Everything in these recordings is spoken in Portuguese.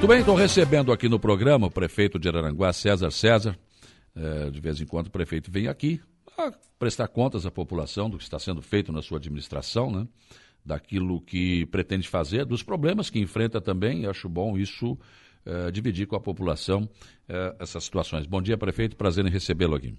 Muito bem, estou recebendo aqui no programa o prefeito de Araranguá, César César. É, de vez em quando o prefeito vem aqui a prestar contas à população do que está sendo feito na sua administração, né? daquilo que pretende fazer, dos problemas que enfrenta também. Acho bom isso é, dividir com a população é, essas situações. Bom dia, prefeito. Prazer em recebê-lo aqui.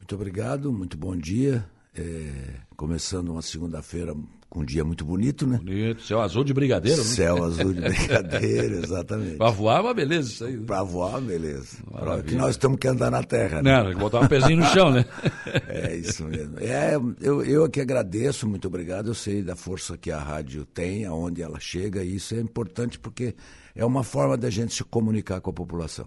Muito obrigado, muito bom dia. É, começando uma segunda-feira com um dia muito bonito, né? Bonito, céu azul de brigadeiro, né? Céu azul de brigadeiro, exatamente. Para voar, uma beleza isso aí. Para voar, beleza. Pra que nós estamos que andar na terra, né? Não, botar um pezinho no chão, né? é isso mesmo. É, eu, eu aqui agradeço, muito obrigado. Eu sei da força que a rádio tem, aonde ela chega, e isso é importante porque é uma forma da gente se comunicar com a população.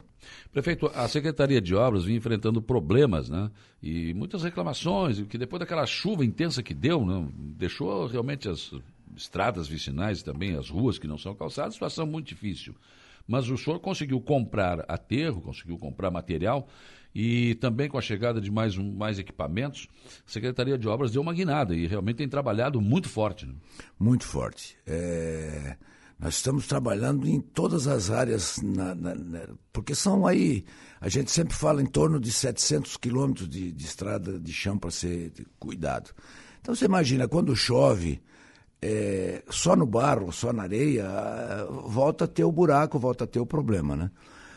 Prefeito, a Secretaria de Obras vem enfrentando problemas, né? E muitas reclamações, que depois daquela chuva intensa que deu, né? deixou realmente as estradas vicinais também, as ruas que não são calçadas, situação muito difícil. Mas o senhor conseguiu comprar aterro, conseguiu comprar material e também com a chegada de mais, um, mais equipamentos, a Secretaria de Obras deu uma guinada e realmente tem trabalhado muito forte. Né? Muito forte. É... Nós estamos trabalhando em todas as áreas, na, na, na, porque são aí, a gente sempre fala em torno de 700 quilômetros de, de, estrada de chão para ser cuidado. Então você imagina, quando chove, é, só no barro, só na areia, volta a ter o buraco, volta a ter o problema, né?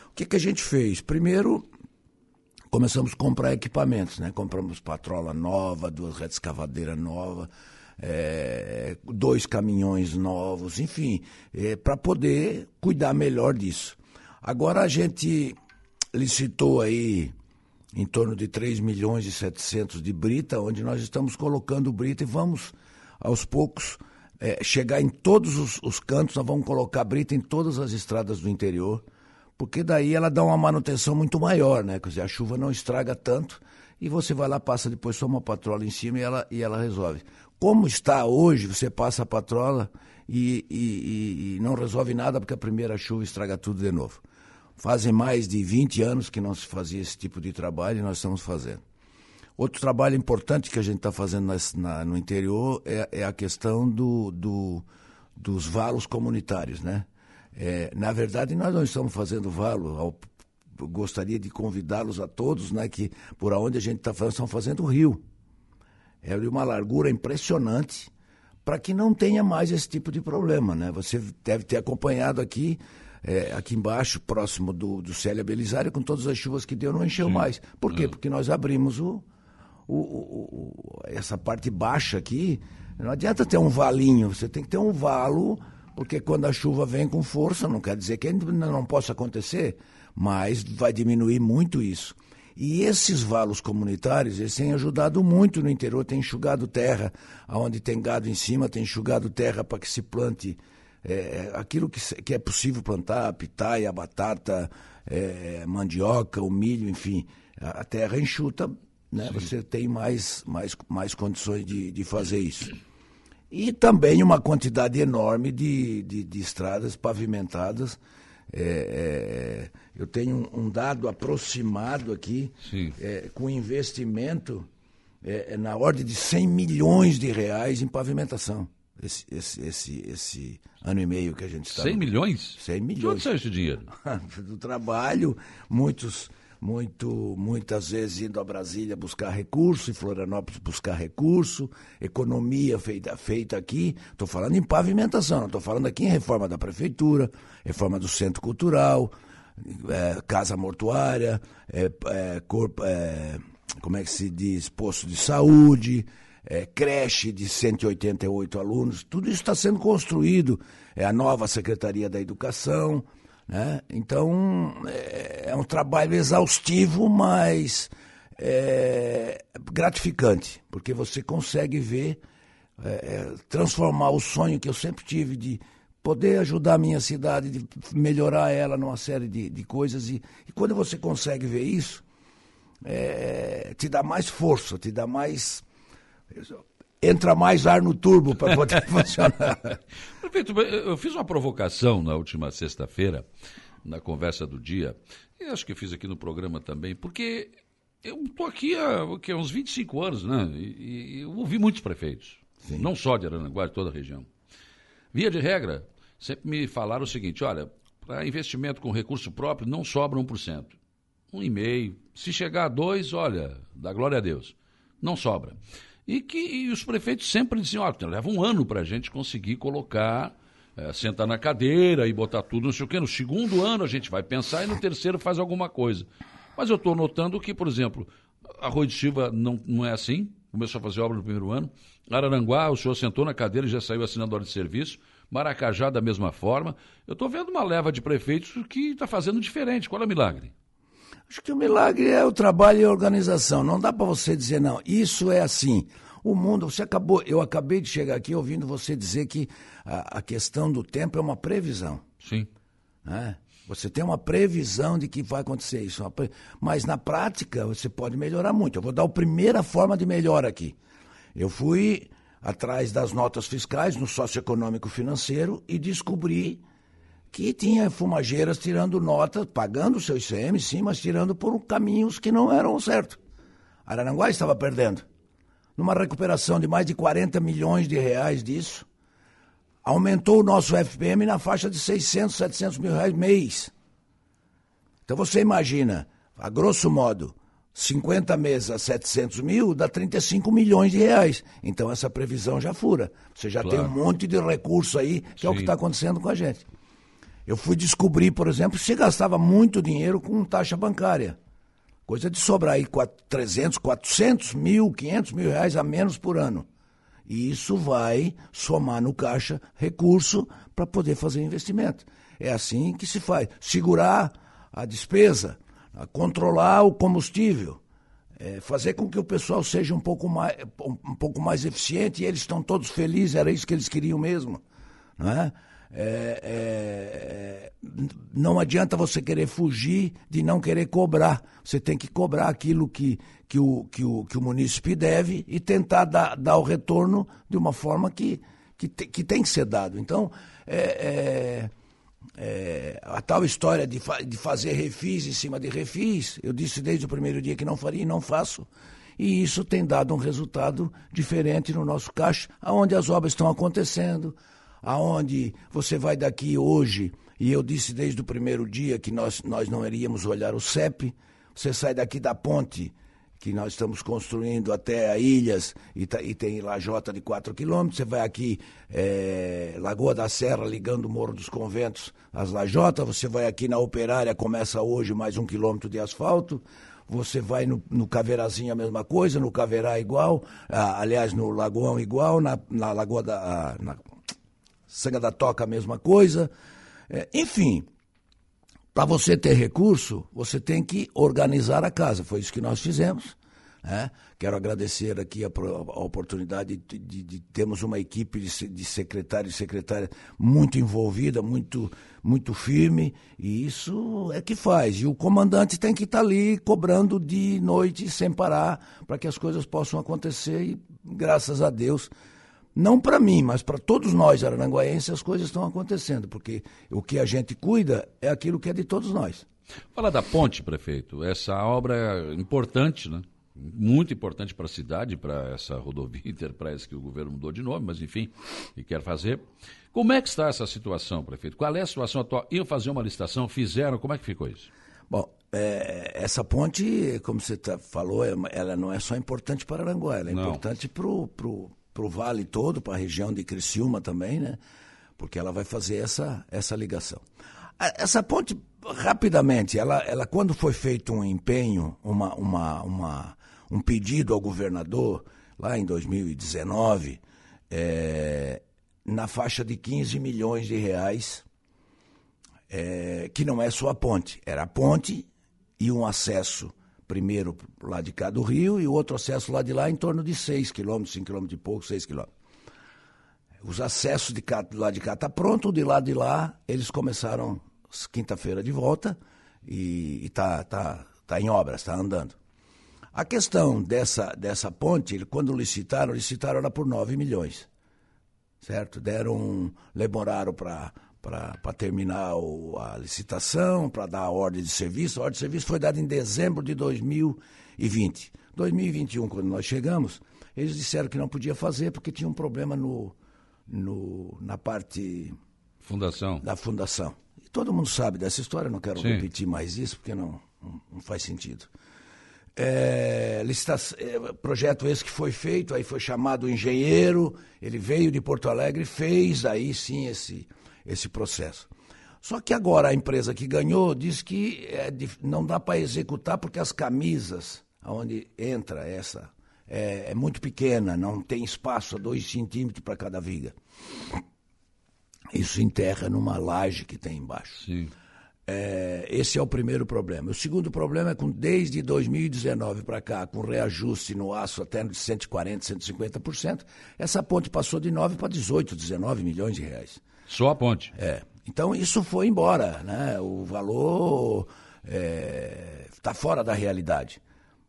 O que, que a gente fez? Primeiro, começamos a comprar equipamentos, né? Compramos patrola nova, duas redes novas, é, dois caminhões novos, enfim, é, para poder cuidar melhor disso. Agora a gente licitou aí em torno de 3 milhões e 700 de brita, onde nós estamos colocando brita e vamos aos poucos é, chegar em todos os, os, cantos, nós vamos colocar brita em todas as estradas do interior, porque daí ela dá uma manutenção muito maior, né? Quer dizer, a chuva não estraga tanto e você vai lá, passa depois só uma patrola em cima e ela, e ela resolve. Como está hoje, você passa a patrola e, e, e, não resolve nada porque a primeira chuva estraga tudo de novo. Fazem mais de 20 anos que não se fazia esse tipo de trabalho e nós estamos fazendo. Outro trabalho importante que a gente está fazendo nas, na, no interior é, é a questão do, do, dos valos comunitários, né? É, na verdade, nós não estamos fazendo valo. Ao, gostaria de convidá-los a todos, né, que por onde a gente está fazendo, estão fazendo o rio é de uma largura impressionante para que não tenha mais esse tipo de problema, né? Você deve ter acompanhado aqui, é, aqui embaixo, próximo do, do Célia Belisário, com todas as chuvas que deu, não encheu Sim. mais. Por quê? É. Porque nós abrimos o, o, o, essa parte baixa aqui. Não adianta ter um valinho, você tem que ter um valo, porque quando a chuva vem com força, não quer dizer que não possa acontecer, mas vai diminuir muito isso. E esses valos comunitários, eles têm ajudado muito no interior, têm enxugado terra, onde tem gado em cima, tem enxugado terra para que se plante é, aquilo que, que, é possível plantar, a pitaia, a batata, é, mandioca, o milho, enfim. A, a terra enxuta, né? você tem mais, mais, mais condições de, de fazer isso. E também uma quantidade enorme de, de, de estradas pavimentadas, é, é, eu tenho um, dado aproximado aqui, é, com investimento é, é, na ordem de 100 milhões de reais em pavimentação. Esse, esse, esse, esse ano e meio que a gente está. 100 milhões? 100 milhões. De onde saiu esse dinheiro? Do trabalho, muitos muito, muitas vezes indo a Brasília buscar recurso, em Florianópolis buscar recurso, economia feita, feita aqui. Estou falando em pavimentação, estou falando aqui em reforma da prefeitura, reforma do centro cultural, é, casa mortuária, é, é, corpo, é, como é que se diz, posto de saúde, é, creche de 188 alunos, tudo isso está sendo construído. É a nova Secretaria da Educação. Né? Então, é, é um trabalho exaustivo, mas é, gratificante, porque você consegue ver, é, é, transformar o sonho que eu sempre tive de poder ajudar a minha cidade, de melhorar ela numa série de, de coisas. E, e quando você consegue ver isso, é, te dá mais força, te dá mais entra mais ar no turbo para poder funcionar. Prefeito, eu fiz uma provocação na última sexta-feira, na conversa do dia, e acho que fiz aqui no programa também, porque eu estou aqui há, há uns 25 anos, né? E, e eu ouvi muitos prefeitos, Sim. não só de Aranaguá, de toda a região. Via de regra, sempre me falaram o seguinte: olha, para investimento com recurso próprio, não sobra 1%. 1,5%. Se chegar a 2%, olha, dá glória a Deus. Não sobra. E que e os prefeitos sempre diziam, olha, leva um ano para a gente conseguir colocar, é, sentar na cadeira e botar tudo, não sei o quê. No segundo ano a gente vai pensar e no terceiro faz alguma coisa. Mas eu estou notando que, por exemplo, Arroio de Silva não, não é assim, começou a fazer obra no primeiro ano. Araranguá, o senhor sentou na cadeira e já saiu assinando hora de serviço. Maracajá, da mesma forma. Eu estou vendo uma leva de prefeitos que está fazendo diferente. Qual é o milagre? Acho que o milagre é o trabalho e a organização. Não dá para você dizer, não, isso é assim. O mundo, você acabou, eu acabei de chegar aqui ouvindo você dizer que a, a questão do tempo é uma previsão. Sim. Né? Você tem uma previsão de que vai acontecer isso. Mas na prática você pode melhorar muito. Eu vou dar a primeira forma de melhora aqui. Eu fui atrás das notas fiscais no socioeconômico financeiro e descobri que tinha fumageiras tirando notas, pagando o seu ICM, sim, mas tirando por caminhos que não eram certos. Araranguá estava perdendo. Numa recuperação de mais de 40 milhões de reais disso, aumentou o nosso FPM na faixa de 600, 700 mil reais mês. Então você imagina, a grosso modo, 50 meses a 700 mil dá 35 milhões de reais. Então essa previsão já fura. Você já claro. tem um monte de recurso aí, que Sim. é o que está acontecendo com a gente. Eu fui descobrir, por exemplo, se gastava muito dinheiro com taxa bancária. Coisa de sobrar aí 300, 400 mil, 500 mil reais a menos por ano. E isso vai somar no caixa recurso para poder fazer investimento. É assim que se faz. Segurar a despesa, a controlar o combustível, é fazer com que o pessoal seja um pouco mais, um pouco mais eficiente e eles estão todos felizes, era isso que eles queriam mesmo. Não é? É, é, não adianta você querer fugir de não querer cobrar. Você tem que cobrar aquilo que, que, o, que, o, que o munícipe deve e tentar dar, dar o retorno de uma forma que, que, te, que tem que ser dado. Então, é, é é, a tal história de, fa de fazer refis em cima de refis, eu disse desde o primeiro dia que não faria e não faço. E isso tem dado um resultado diferente no nosso caixa, aonde as obras estão acontecendo, aonde você vai daqui hoje, e eu disse desde o primeiro dia que nós, nós não iríamos olhar o CEP, você sai daqui da ponte, que nós estamos construindo até a Ilhas, e, tá, e tem lajota de 4 quilômetros, você vai aqui, é, Lagoa da Serra, ligando o Morro dos Conventos às lajotas, você vai aqui na Operária, começa hoje mais um quilômetro de asfalto, você vai no, no Caveirazinho a mesma coisa, no Caveirá igual, ah, aliás, no Lagoão igual, na, na Lagoa da... Ah, na, Sanga da Toca, a mesma coisa. É, enfim, para você ter recurso, você tem que organizar a casa. Foi isso que nós fizemos. Né? Quero agradecer aqui a, a oportunidade de, de, de, termos uma equipe de, de secretário e secretária muito envolvida, muito, muito firme, e isso é que faz. E o comandante tem que estar tá ali cobrando de noite sem parar para que as coisas possam acontecer e, graças a Deus, não para mim, mas para todos nós aranguaenses, as coisas estão acontecendo, porque o que a gente cuida é aquilo que é de todos nós. Fala da ponte, prefeito. Essa obra é importante, né? Muito importante para a cidade, para essa rodovia Interpress que o governo mudou de nome, mas enfim, e quer fazer. Como é que está essa situação, prefeito? Qual é a situação atual? Iam fazer uma licitação, fizeram, como é que ficou isso? Bom, é, essa ponte, como você tá, falou, é ela não é só importante para Aranguá, ela é não. importante para o para o vale todo, para a região de Criciúma também, né? Porque ela vai fazer essa, essa ligação. Essa ponte, rapidamente, ela, ela quando foi feito um empenho, uma, uma, uma, um pedido ao governador, lá em 2019, é, na faixa de 15 milhões de reais, é, que não é só a ponte, era a ponte e um acesso primeiro lá de cá do Rio e o outro acesso lá de lá em torno de 6 quilômetros, 5 quilômetros e pouco, 6 quilômetros. Os acessos de cá, lado de cá tá pronto, de lá de lá eles começaram quinta-feira de volta e, está tá, tá em obras, está andando. A questão dessa, dessa ponte, quando licitaram, licitaram ela por 9 milhões, certo? Deram, demoraram para para terminar o, a licitação, para dar a ordem de serviço. A ordem de serviço foi dada em dezembro de 2020. 2021, quando nós chegamos, eles disseram que não podia fazer porque tinha um problema no, no, na parte fundação. da fundação. todo mundo sabe dessa história, não quero Sim. repetir mais isso, porque não, não, não faz sentido. É, licitação, é, projeto esse que foi feito, aí foi chamado o engenheiro, ele veio de Porto Alegre e fez aí sim esse, esse processo. Só que agora a empresa que ganhou diz que é, não dá para executar porque as camisas, onde entra essa, é, é muito pequena, não tem espaço a dois centímetros para cada viga. Isso enterra numa laje que tem embaixo. Sim. É, esse é o primeiro problema. O segundo problema é que desde 2019 para cá, com reajuste no aço até de 140%, 150%, essa ponte passou de 9 para 18, 19 milhões de reais. Só a ponte? É. Então isso foi embora. Né? O valor está é, fora da realidade.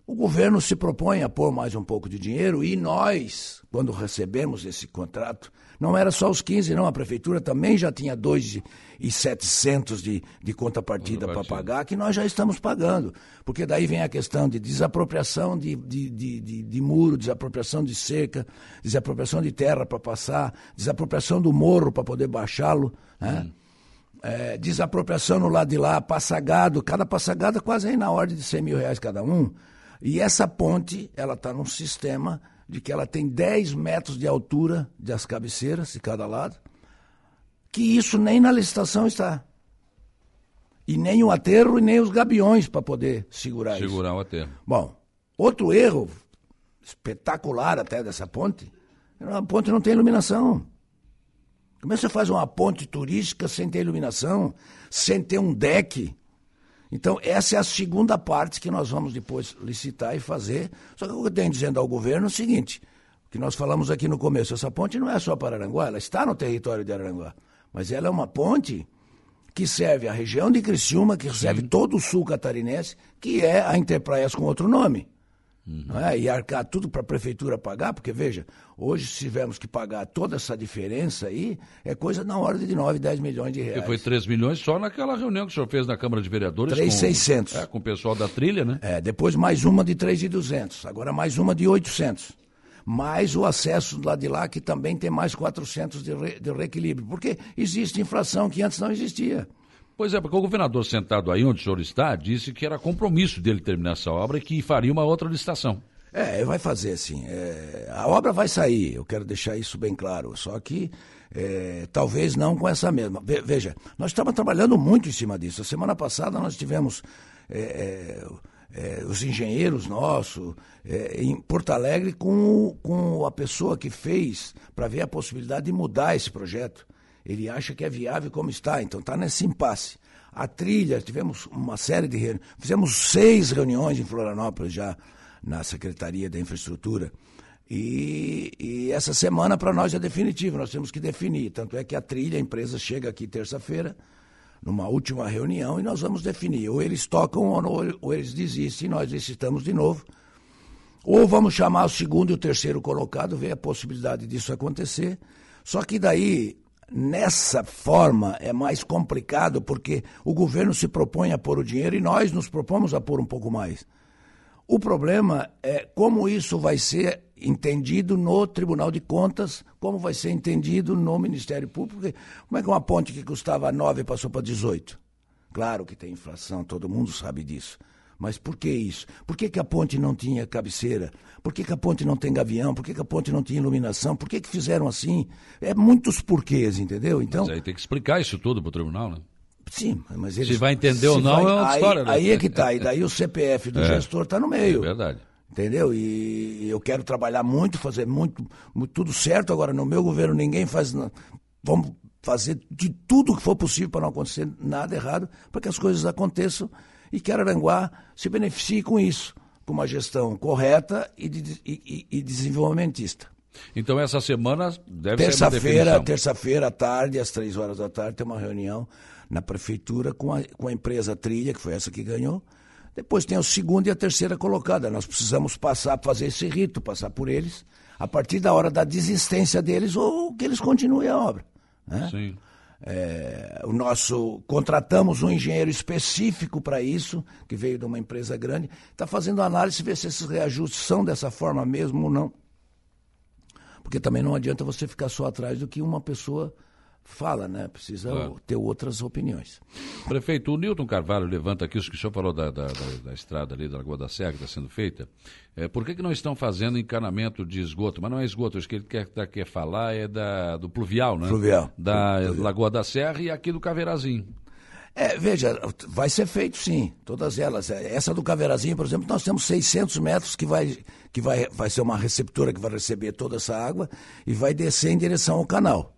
O governo se propõe a pôr mais um pouco de dinheiro e nós, quando recebemos esse contrato, não era só os 15, não. A prefeitura também já tinha 2,700 de, de contrapartida para pagar, que nós já estamos pagando. Porque daí vem a questão de desapropriação de, de, de, de, de muro, desapropriação de cerca, desapropriação de terra para passar, desapropriação do morro para poder baixá-lo. Né? Hum. É, desapropriação no lado de lá, passagado, cada passagada quase aí na ordem de 100 mil reais cada um. E essa ponte, ela está num sistema de que ela tem 10 metros de altura das cabeceiras de cada lado, que isso nem na licitação está. E nem o aterro e nem os gabiões para poder segurar, segurar isso. Segurar o aterro. Bom, outro erro espetacular até dessa ponte, a ponte não tem iluminação. Como é que você faz uma ponte turística sem ter iluminação, sem ter um deck? Então, essa é a segunda parte que nós vamos depois licitar e fazer. Só que eu tenho dizendo ao governo é o seguinte: o que nós falamos aqui no começo, essa ponte não é só para Aranguá, ela está no território de Aranguá. Mas ela é uma ponte que serve a região de Criciúma, que serve Sim. todo o sul catarinense, que é a Interpraias com outro nome. Uhum. É? E arcar tudo para a prefeitura pagar, porque veja, hoje se tivermos que pagar toda essa diferença aí, é coisa na ordem de 9, 10 milhões de reais. E foi 3 milhões só naquela reunião que o senhor fez na Câmara de Vereadores. 3,600. Com, é, com o pessoal da trilha, né? É, depois mais uma de 3,200, agora mais uma de 800. Mais o acesso lá de lá, que também tem mais 400 de, re, de reequilíbrio, porque existe inflação que antes não existia. Pois é, porque o governador sentado aí onde o senhor está disse que era compromisso dele terminar essa obra e que faria uma outra licitação. É, vai fazer sim. É, a obra vai sair, eu quero deixar isso bem claro. Só que é, talvez não com essa mesma. Veja, nós estamos trabalhando muito em cima disso. A semana passada nós tivemos é, é, é os engenheiros nossos é, em Porto Alegre com, com a pessoa que fez para ver a possibilidade de mudar esse projeto. Ele acha que é viável como está, então está nesse impasse. A trilha, tivemos uma série de reuniões, fizemos seis reuniões em Florianópolis já na Secretaria da Infraestrutura. E, e essa semana para nós é definitivo, nós temos que definir. Tanto é que a trilha, a empresa chega aqui terça-feira, numa última reunião, e nós vamos definir. Ou eles tocam ou, ou eles desistem, nós licitamos de novo. Ou vamos chamar o segundo e o terceiro colocado, ver a possibilidade disso acontecer. Só que daí Nessa forma é mais complicado porque o governo se propõe a pôr o dinheiro e nós nos propomos a pôr um pouco mais. O problema é como isso vai ser entendido no Tribunal de Contas, como vai ser entendido no Ministério Público. Como é que uma ponte que custava 9 passou para 18? Claro que tem inflação, todo mundo sabe disso. Mas por que isso? Por que, que a ponte não tinha cabeceira? Por que, que a ponte não tem gavião? Por que, que a ponte não tinha iluminação? Por que, que fizeram assim? É muitos porquês, entendeu? Então, mas aí tem que explicar isso tudo para o tribunal, né? Sim, mas eles, Se vai entender ou não vai, é outra aí, história. Né? Aí é que tá. E daí o CPF do é, gestor está no meio. É verdade. Entendeu? E eu quero trabalhar muito, fazer muito, muito tudo certo. Agora, no meu governo, ninguém faz. Vamos fazer de tudo que for possível para não acontecer nada errado, para que as coisas aconteçam e que Araranguá se beneficie com isso, com uma gestão correta e, de, e, e desenvolvimentista. Então essa semana deve terça ser feira, Terça-feira à tarde, às três horas da tarde, tem uma reunião na prefeitura com a, com a empresa Trilha, que foi essa que ganhou. Depois tem o segundo e a terceira colocada. Nós precisamos passar, fazer esse rito, passar por eles, a partir da hora da desistência deles ou que eles continuem a obra. Né? Sim. É, o nosso contratamos um engenheiro específico para isso, que veio de uma empresa grande, está fazendo análise ver se esses reajustes são dessa forma mesmo ou não. Porque também não adianta você ficar só atrás do que uma pessoa fala, né? Precisa claro. ter outras opiniões. Prefeito, o Newton Carvalho levanta aqui, o que o senhor falou da, da, da, da estrada ali da Lagoa da Serra que está sendo feita. É, por que, que não estão fazendo encanamento de esgoto? Mas não é esgoto, acho que ele quer, tá, quer falar é da, do pluvial, né? Pluvial. Da pluvial. Lagoa da Serra e aqui do Caveirazinho. É, veja, vai ser feito sim, todas elas. É, essa do Caveirazinho, por exemplo, nós temos 600 metros que vai, que vai, vai ser uma receptora que vai receber toda essa água e vai descer em direção ao canal.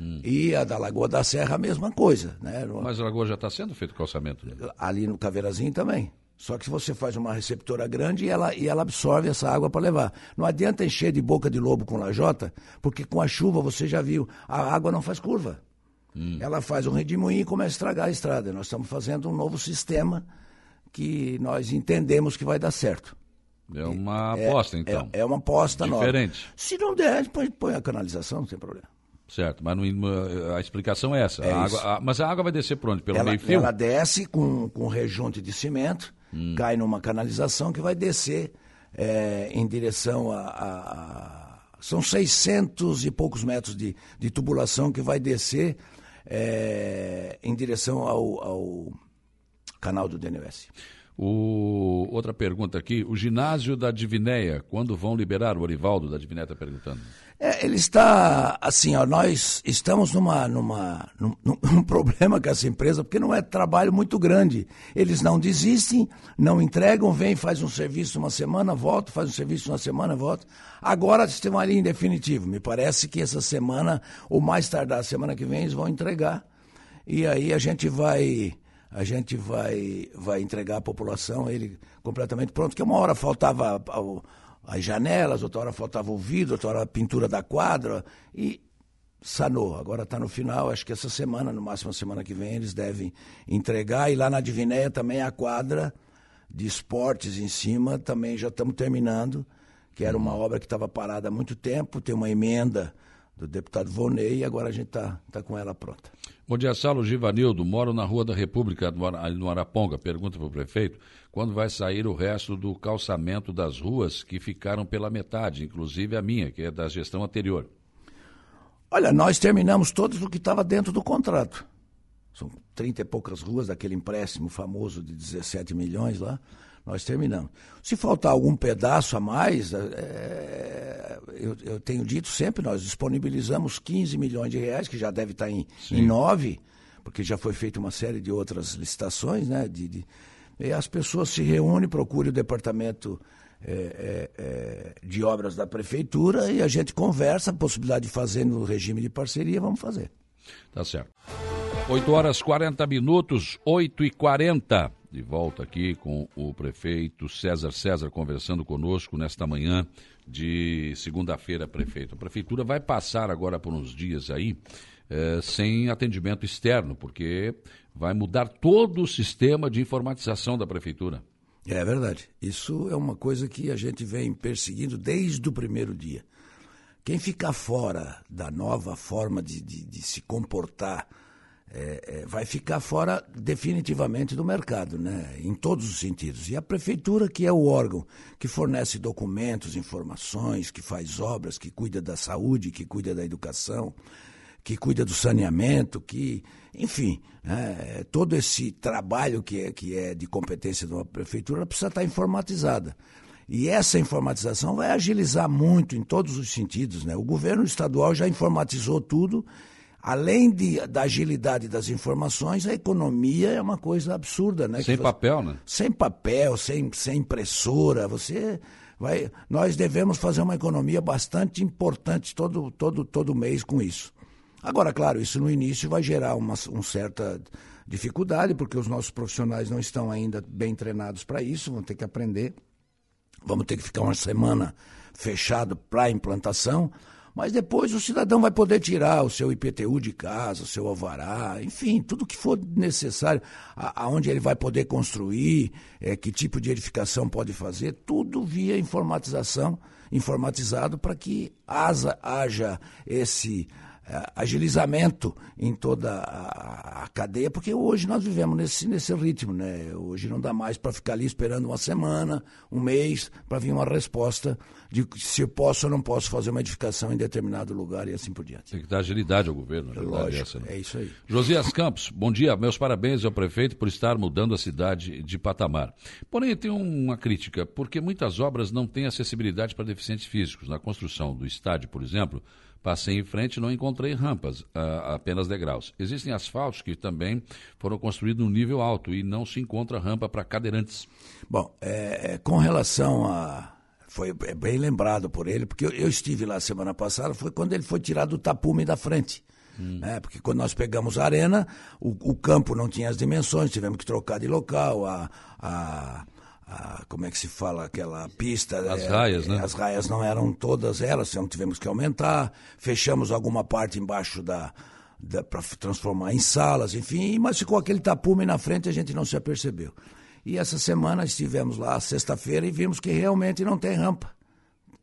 Hum. E a da Lagoa da Serra, a mesma coisa. Né? Mas a Lagoa já está sendo feito calçamento? Né? Ali no Caveirazinho também. Só que você faz uma receptora grande e ela, e ela absorve essa água para levar. Não adianta encher de boca de lobo com lajota, porque com a chuva, você já viu, a água não faz curva. Hum. Ela faz um redemoinho e começa a estragar a estrada. Nós estamos fazendo um novo sistema que nós entendemos que vai dar certo. É uma é, aposta, então. É, é uma aposta Diferente. nova. Se não der, põe, põe a canalização, não tem problema. Certo, mas não, a explicação é essa. É a água, a, mas a água vai descer por onde? Pelo ela, meio fio? Ela desce com, com rejunte de cimento, hum. cai numa canalização que vai descer é, em direção a, a, a, São 600 e poucos metros de, de tubulação que vai descer é, em direção ao, ao canal do DNS. O, outra pergunta aqui, o ginásio da Divinéia, quando vão liberar? O Orivaldo da Divinéia está perguntando. É, ele está, assim, ó, nós estamos numa, numa, num, num, problema com essa empresa, porque não é trabalho muito grande. Eles não desistem, não entregam, vem, faz um serviço uma semana, volta, faz um serviço uma semana, volta. Agora uma linha em definitivo. Me parece que essa semana, ou mais tardar, semana que vem, eles vão entregar. E aí a gente vai a gente vai, vai entregar à população ele completamente pronto, que uma hora faltava as janelas, outra hora faltava o vidro, outra hora a pintura da quadra, e sanou. Agora está no final, acho que essa semana, no máximo semana que vem, eles devem entregar, e lá na Divinéia também a quadra de esportes em cima, também já estamos terminando, que era uma obra que estava parada há muito tempo, tem uma emenda do deputado Vonei, e agora a gente está tá com ela pronta. Bom dia, Saulo Givanildo. Moro na Rua da República, ali no Araponga. Pergunta para o prefeito quando vai sair o resto do calçamento das ruas que ficaram pela metade, inclusive a minha, que é da gestão anterior. Olha, nós terminamos todos o que estava dentro do contrato. São 30 e poucas ruas daquele empréstimo famoso de 17 milhões lá nós terminamos. Se faltar algum pedaço a mais, é, eu, eu, tenho dito sempre, nós disponibilizamos 15 milhões de reais, que já deve estar em, em 9, porque já foi feita uma série de outras licitações, né? De, de, e as pessoas se reúnem, procuram o departamento é, é, é, de obras da prefeitura e a gente conversa, a possibilidade de fazer no regime de parceria, vamos fazer. Tá certo. 8 horas 40 minutos, 8 e 40 de volta aqui com o prefeito César César conversando conosco nesta manhã de segunda-feira, prefeito. A prefeitura vai passar agora por uns dias aí eh, sem atendimento externo, porque vai mudar todo o sistema de informatização da prefeitura. É verdade. Isso é uma coisa que a gente vem perseguindo desde o primeiro dia. Quem ficar fora da nova forma de, de, de se comportar é, é, vai ficar fora definitivamente do mercado, né? em todos os sentidos. E a prefeitura, que é o órgão que fornece documentos, informações, que faz obras, que cuida da saúde, que cuida da educação, que cuida do saneamento, que, enfim, né? todo esse trabalho que é, que é de competência de uma prefeitura precisa estar informatizada. E essa informatização vai agilizar muito em todos os sentidos. Né? O governo estadual já informatizou tudo além de, da agilidade das informações, a economia é uma coisa absurda, né? Sem papel, né? Sem papel, sem, sem impressora, você vai. Nós devemos fazer uma economia bastante importante todo, todo, todo mês com isso. Agora, claro, isso no início vai gerar uma, uma certa dificuldade, porque os nossos profissionais não estão ainda bem treinados para isso, vão ter que aprender. Vamos ter que ficar uma semana fechado para implantação. Mas depois o cidadão vai poder tirar o seu IPTU de casa, o seu alvará, enfim, tudo que for necessário, aonde ele vai poder construir, é, que tipo de edificação pode fazer, tudo via informatização, informatizado para que haja, haja esse agilizamento em toda a, a, cadeia, porque hoje nós vivemos nesse, nesse ritmo, né? Hoje não dá mais para ficar ali esperando uma semana, um mês, para vir uma resposta de se eu posso ou não posso fazer uma edificação em determinado lugar e assim por diante. Tem que dar agilidade ao governo, na verdade, Lógico, essa, né? é isso aí. Josias Campos, bom dia, meus parabéns ao prefeito por estar mudando a cidade de patamar. Porém, tem uma crítica, porque muitas obras não têm acessibilidade para deficientes físicos. Na construção do estádio, por exemplo, Passei em frente e não encontrei rampas, apenas degraus. Existem asfaltos que também foram construídos no nível alto e não se encontra rampa para cadeirantes. Bom, é, é, com relação a. Foi é bem lembrado por ele, porque eu, eu, estive lá semana passada, foi quando ele foi tirado do tapume da frente. Hum. Né? Porque quando nós pegamos a arena, o, o, campo não tinha as dimensões, tivemos que trocar de local, a, a a, como é que se fala, aquela pista. As é, raias, né? As raias não eram todas elas, então tivemos que aumentar. Fechamos alguma parte embaixo da, da para transformar em salas, enfim, mas ficou aquele tapume na frente a gente não se apercebeu. E essa semana estivemos lá, sexta-feira, e vimos que realmente não tem rampa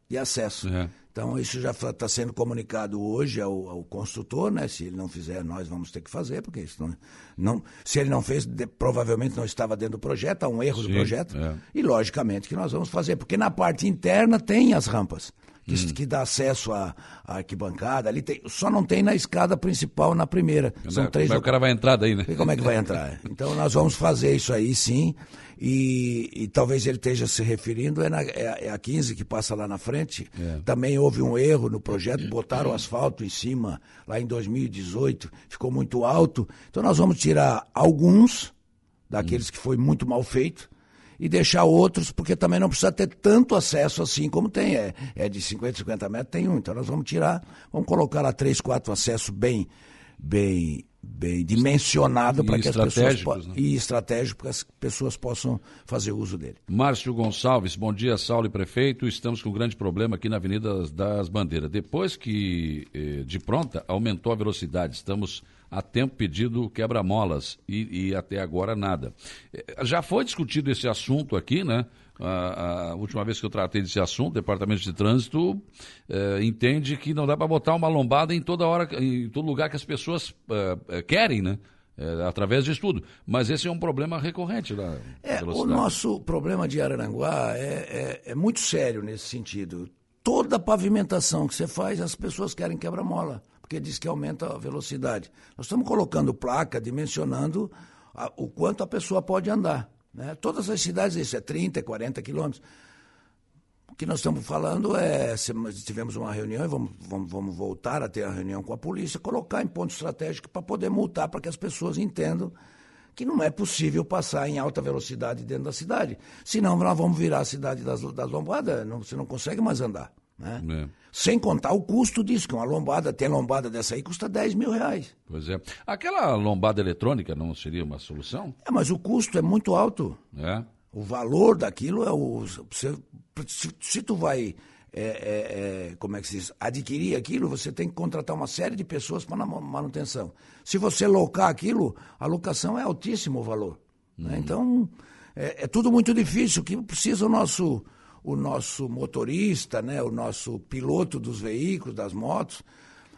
de acesso. É. Então, isso já está sendo comunicado hoje ao, ao, construtor, né? Se ele não fizer, nós vamos ter que fazer, porque isso não, não se ele não fez, de, provavelmente não estava dentro do projeto, há um erro Sim, do projeto. É. E, logicamente, que nós vamos fazer, porque na parte interna tem as rampas. Que, hum. que, dá acesso à, à, arquibancada. Ali tem, só não tem na escada principal na primeira. São três. Mas o cara vai entrar daí, né? E como é que vai entrar? Então nós vamos fazer isso aí, sim. E, e, talvez ele esteja se referindo, é, na, é, é, a 15 que passa lá na frente. É. Também houve um erro no projeto, botaram asfalto em cima lá em 2018, ficou muito alto. Então nós vamos tirar alguns daqueles que foi muito mal feito e deixar outros, porque também não precisa ter tanto acesso assim como tem. É, é de 50, 50 metros, tem um. Então nós vamos tirar, vamos colocar lá três, quatro acessos bem, bem bem dimensionado para que as pessoas né? e estratégico para que as pessoas possam fazer uso dele. Márcio Gonçalves, bom dia, Saulo e prefeito. Estamos com um grande problema aqui na Avenida das Bandeiras. Depois que eh, de pronta aumentou a velocidade, estamos a tempo pedido quebra-molas e, e até agora nada. Eh, já foi discutido esse assunto aqui, né? a, a, última vez que eu tratei desse assunto, o Departamento de Trânsito é, entende que não dá para botar uma lombada em toda hora, em todo lugar que as pessoas é, querem, né? É, através de estudo. Mas esse é um problema recorrente lá. É, o nosso problema de Araranguá é, é, é, muito sério nesse sentido. Toda pavimentação que você faz, as pessoas querem quebra-mola, porque diz que aumenta a velocidade. Nós estamos colocando placa, dimensionando a, o quanto a pessoa pode andar. Né? Todas as cidades, isso é 30, 40 quilômetros. O que nós estamos falando é, se tivemos uma reunião e vamos, vamos, vamos voltar a ter a reunião com a polícia, colocar em ponto estratégico para poder multar, para que as pessoas entendam que não é possível passar em alta velocidade dentro da cidade. Senão nós vamos virar a cidade das, das lombadas, não, você não consegue mais andar. Né? É. Sem contar o custo disso, que uma lombada, tem lombada dessa aí, custa 10 mil reais. Pois é. Aquela lombada eletrônica não seria uma solução? É, mas o custo é muito alto. É. O valor daquilo é o. Você, se, se tu vai. É, é, é, como é que se diz? Adquirir aquilo, você tem que contratar uma série de pessoas para manutenção. Se você locar aquilo, a locação é altíssimo o valor. Né? Uhum. Né? Então, é, é tudo muito difícil. O que precisa o nosso o nosso motorista, né, o nosso piloto dos veículos, das motos,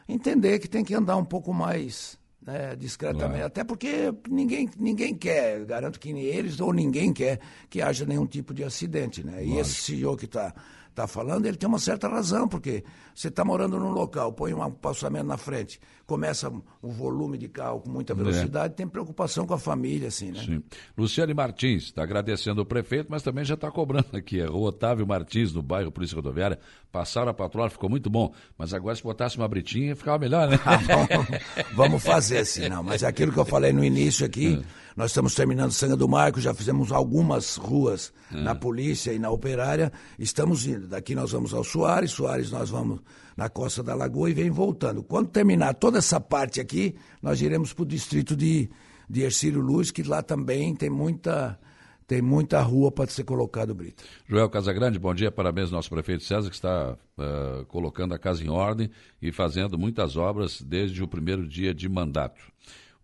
entender que tem que andar um pouco mais né, discretamente. Claro. Até porque ninguém, ninguém quer, garanto que nem eles ou ninguém quer que haja nenhum tipo de acidente. Né? Claro. E esse CEO que está tá falando, ele tem uma certa razão, porque você está morando num local, põe um passamento na frente, começa um volume de carro com muita é. velocidade, é. tem preocupação com a família, assim, né? Sim. Luciane Martins está agradecendo o prefeito, mas também já está cobrando aqui. É o Otávio Martins, no bairro Polícia Rodoviária, passaram a patrulha, ficou muito bom. Mas agora, se botasse uma britinha, ficava melhor, né? Ah, vamos, vamos, fazer assim, não. Mas é aquilo que eu falei no início aqui, é. Nós estamos terminando Sanga do Marco, já fizemos algumas ruas é. na polícia e na operária. Estamos indo. Daqui nós vamos ao Soares, Soares nós vamos na costa da Lagoa e vem voltando. Quando terminar toda essa parte aqui, nós iremos para o distrito de, de Ercílio Luz, que lá também tem muita tem muita rua para ser colocado, Brito. Joel Casagrande, bom dia, parabéns ao nosso prefeito César, que está uh, colocando a casa em ordem e fazendo muitas obras desde o primeiro dia de mandato.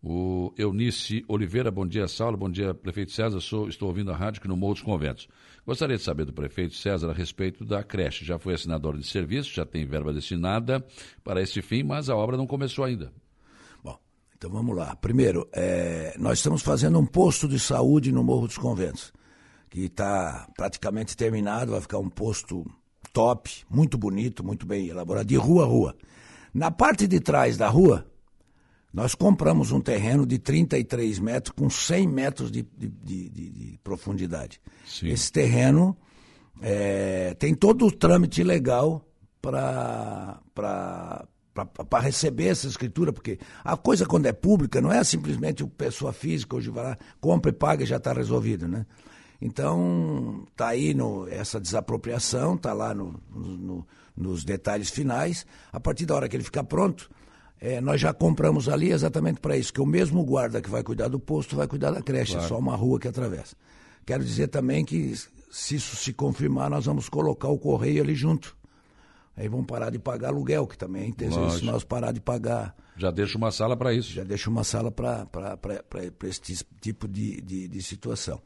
O Eunice Oliveira, bom dia, Saulo, bom dia, prefeito César. Sou, estou ouvindo a rádio aqui no Morro dos Conventos. Gostaria de saber do prefeito César a respeito da creche. Já foi assinador de serviço, já tem verba destinada para esse fim, mas a obra não começou ainda. Bom, então vamos lá. Primeiro, é, nós estamos fazendo um posto de saúde no Morro dos Conventos, que está praticamente terminado, vai ficar um posto top, muito bonito, muito bem elaborado, de rua a rua. Na parte de trás da rua, nós compramos um terreno de 33 metros com 100 metros de, de, de, de profundidade. Sim. Esse terreno é, tem todo o trâmite legal para para receber essa escritura, porque a coisa quando é pública não é simplesmente o pessoa física hoje vai lá, compra e paga e já está resolvido, né? Então, está aí no, essa desapropriação, está lá no, no, nos detalhes finais. A partir da hora que ele ficar pronto, é, nós já compramos ali exatamente para isso, que o mesmo guarda que vai cuidar do posto vai cuidar da creche, claro. é só uma rua que atravessa. Quero dizer também que, se isso se confirmar, nós vamos colocar o correio ali junto. Aí vão parar de pagar aluguel, que também é interessante se nós parar de pagar. Já deixa uma sala para isso. Já deixa uma sala para esse tipo de, de, de, situação.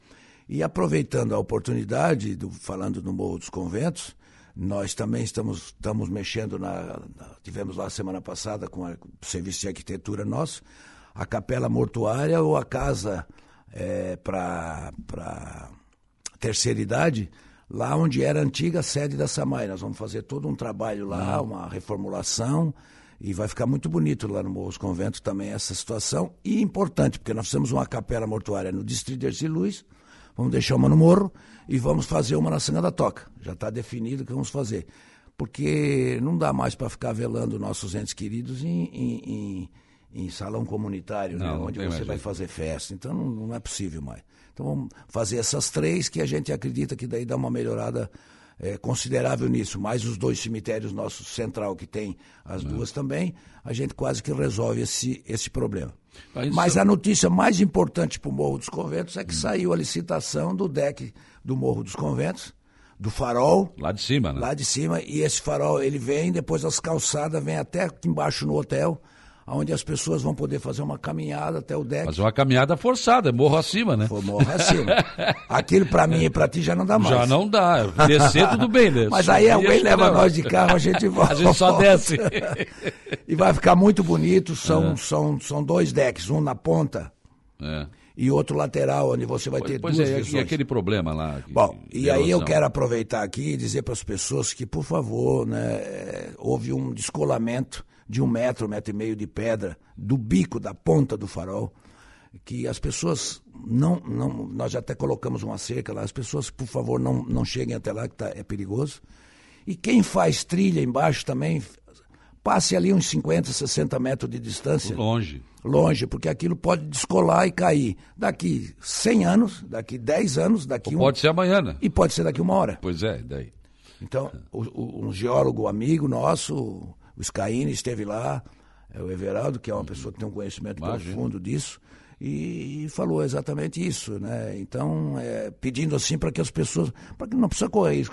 E aproveitando a oportunidade, do, falando no Morro dos Conventos, nós também estamos, estamos mexendo na, na Tivemos lá semana passada com o serviço de arquitetura nosso, a capela mortuária ou a casa é, para terceira idade, lá onde era a antiga sede da Samai. Nós vamos fazer todo um trabalho lá, uhum. uma reformulação. E vai ficar muito bonito lá no Morros Convento também essa situação. E importante, porque nós temos uma capela mortuária no Distrito de Erci Luiz, vamos deixar uma no Morro e vamos fazer uma na Sanga da Toca. Já está definido o que vamos fazer. Porque não dá mais para ficar velando nossos entes queridos em, em, em, em salão comunitário, né, não, né, onde você vai jeito. fazer festa. Então não, não, é possível mais. Então vamos fazer essas três que a gente acredita que daí dá uma melhorada é, considerável nisso. Mais os dois cemitérios nossos central que tem as não. duas também, a gente quase que resolve esse, esse problema. Mas a notícia mais importante para o Morro dos Conventos é que saiu a licitação do deck do Morro dos Conventos, do farol. Lá de cima, né? Lá de cima, e esse farol ele vem, depois as calçadas vêm até aqui embaixo no hotel, onde as pessoas vão poder fazer uma caminhada até o deck. Fazer uma caminhada forçada, morro acima, né? For morro acima. Aquilo para mim e para ti já não dá mais. Já não dá. Descer tudo bem, né? Mas aí alguém leva nós de carro, a gente volta. A gente só desce. e vai ficar muito bonito. São, é. são, são dois decks, um na ponta. É e outro lateral, onde você vai ter pois duas é, visões. E aquele problema lá? Bom, e aí eu quero aproveitar aqui e dizer para as pessoas que, por favor, né, houve um descolamento de um metro, um metro e meio de pedra do bico, da ponta do farol, que as pessoas não, não nós já até colocamos uma cerca lá, as pessoas, por favor, não, não cheguem até lá, que tá, é perigoso. E quem faz trilha embaixo também, passe ali uns 50, 60 metros de distância. Longe. Longe, porque aquilo pode descolar e cair. Daqui 100 anos, daqui 10 anos, daqui um... Pode ser amanhã, né? E pode ser daqui uma hora. Pois é, daí. Então, o, o, um geólogo amigo nosso, o Scaini, esteve lá, é o Everaldo, que é uma pessoa que tem um conhecimento Imagina. profundo disso, e, e, falou exatamente isso, né? Então, é, pedindo assim para que as pessoas, para que não precisa correr isso,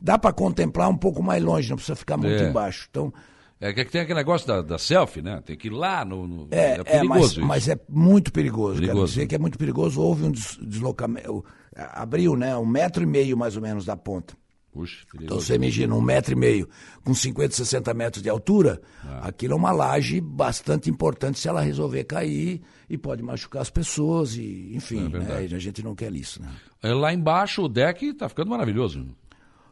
dá para contemplar um pouco mais longe, não precisa ficar muito é. embaixo. Então, é que tem aquele negócio da, da selfie, né? Tem que ir lá no. no é, é, é perigoso. mas, mas, é muito perigoso. perigoso. Quero dizer que é muito perigoso. Houve um deslocamento. Abriu, né? Um metro e meio mais ou menos da ponta. Puxa, então você imagina, um metro e meio com 50, 60 metros de altura, ah. aquilo é uma laje bastante importante se ela resolver cair e pode machucar as pessoas, e enfim, é né? a gente não quer isso. Né? É, lá embaixo o deck está ficando maravilhoso.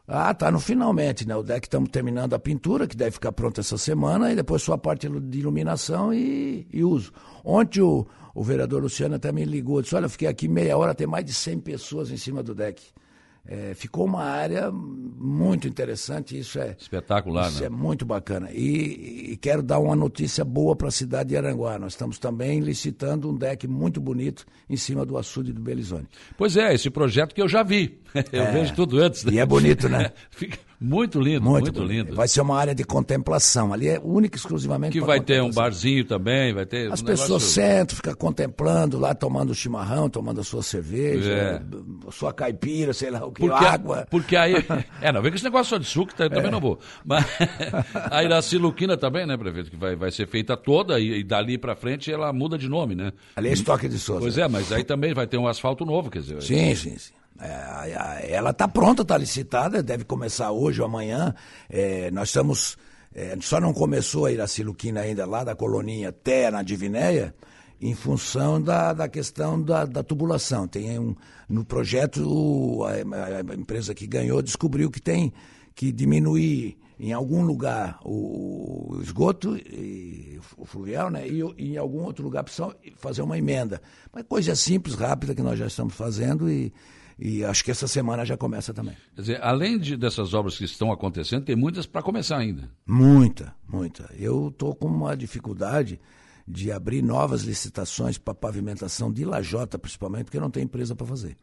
Ah, tá no finalmente, né? O deck estamos terminando a pintura, que deve ficar pronta essa semana, e depois só a parte de iluminação e, e uso. Ontem o, o vereador Luciano até me ligou, disse, olha, eu fiquei aqui meia hora, tem mais de 100 pessoas em cima do deck. É, ficou uma área muito interessante, isso é espetacular, isso né? é muito bacana. E, e quero dar uma notícia boa para a cidade de Aranguá. Nós estamos também licitando um deck muito bonito em cima do açude do Belizone. Pois é, esse projeto que eu já vi. Eu é, vejo tudo antes. Né? E é bonito, né? Fica Muito lindo, muito, muito lindo. Vai ser uma área de contemplação. Ali é única e exclusivamente. Que vai ter um barzinho também, vai ter. As um pessoas negócio... sentam, ficam contemplando lá, tomando chimarrão, tomando a sua cerveja, é. a sua caipira, sei lá o que, porque, água. Porque aí. é, não, vem com esse negócio só de suco, tá, também é. não vou. Mas a Iraci Luquina também, né, prefeito? Que vai, vai ser feita toda e, e dali para frente ela muda de nome, né? Ali é estoque de Souza. Pois é, mas aí também vai ter um asfalto novo, quer dizer. Sim, sim, sim. É, ela está pronta, está licitada, deve começar hoje ou amanhã. É, nós estamos. É, só não começou a Iraciluquina ainda lá da coloninha até na Divinéia, em função da, da questão da, da tubulação. Tem um, no projeto, a, a, empresa que ganhou descobriu que tem que diminuir em algum lugar o, o esgoto e, o fluvial, né? E, e, em algum outro lugar precisa fazer uma emenda. Mas coisa simples, rápida que nós já estamos fazendo e e acho que essa semana já começa também. Quer dizer, além de, dessas obras que estão acontecendo, tem muitas para começar ainda. Muita, muita. Eu estou com uma dificuldade de abrir novas licitações para pavimentação de lajota, principalmente, porque não tem empresa para fazer.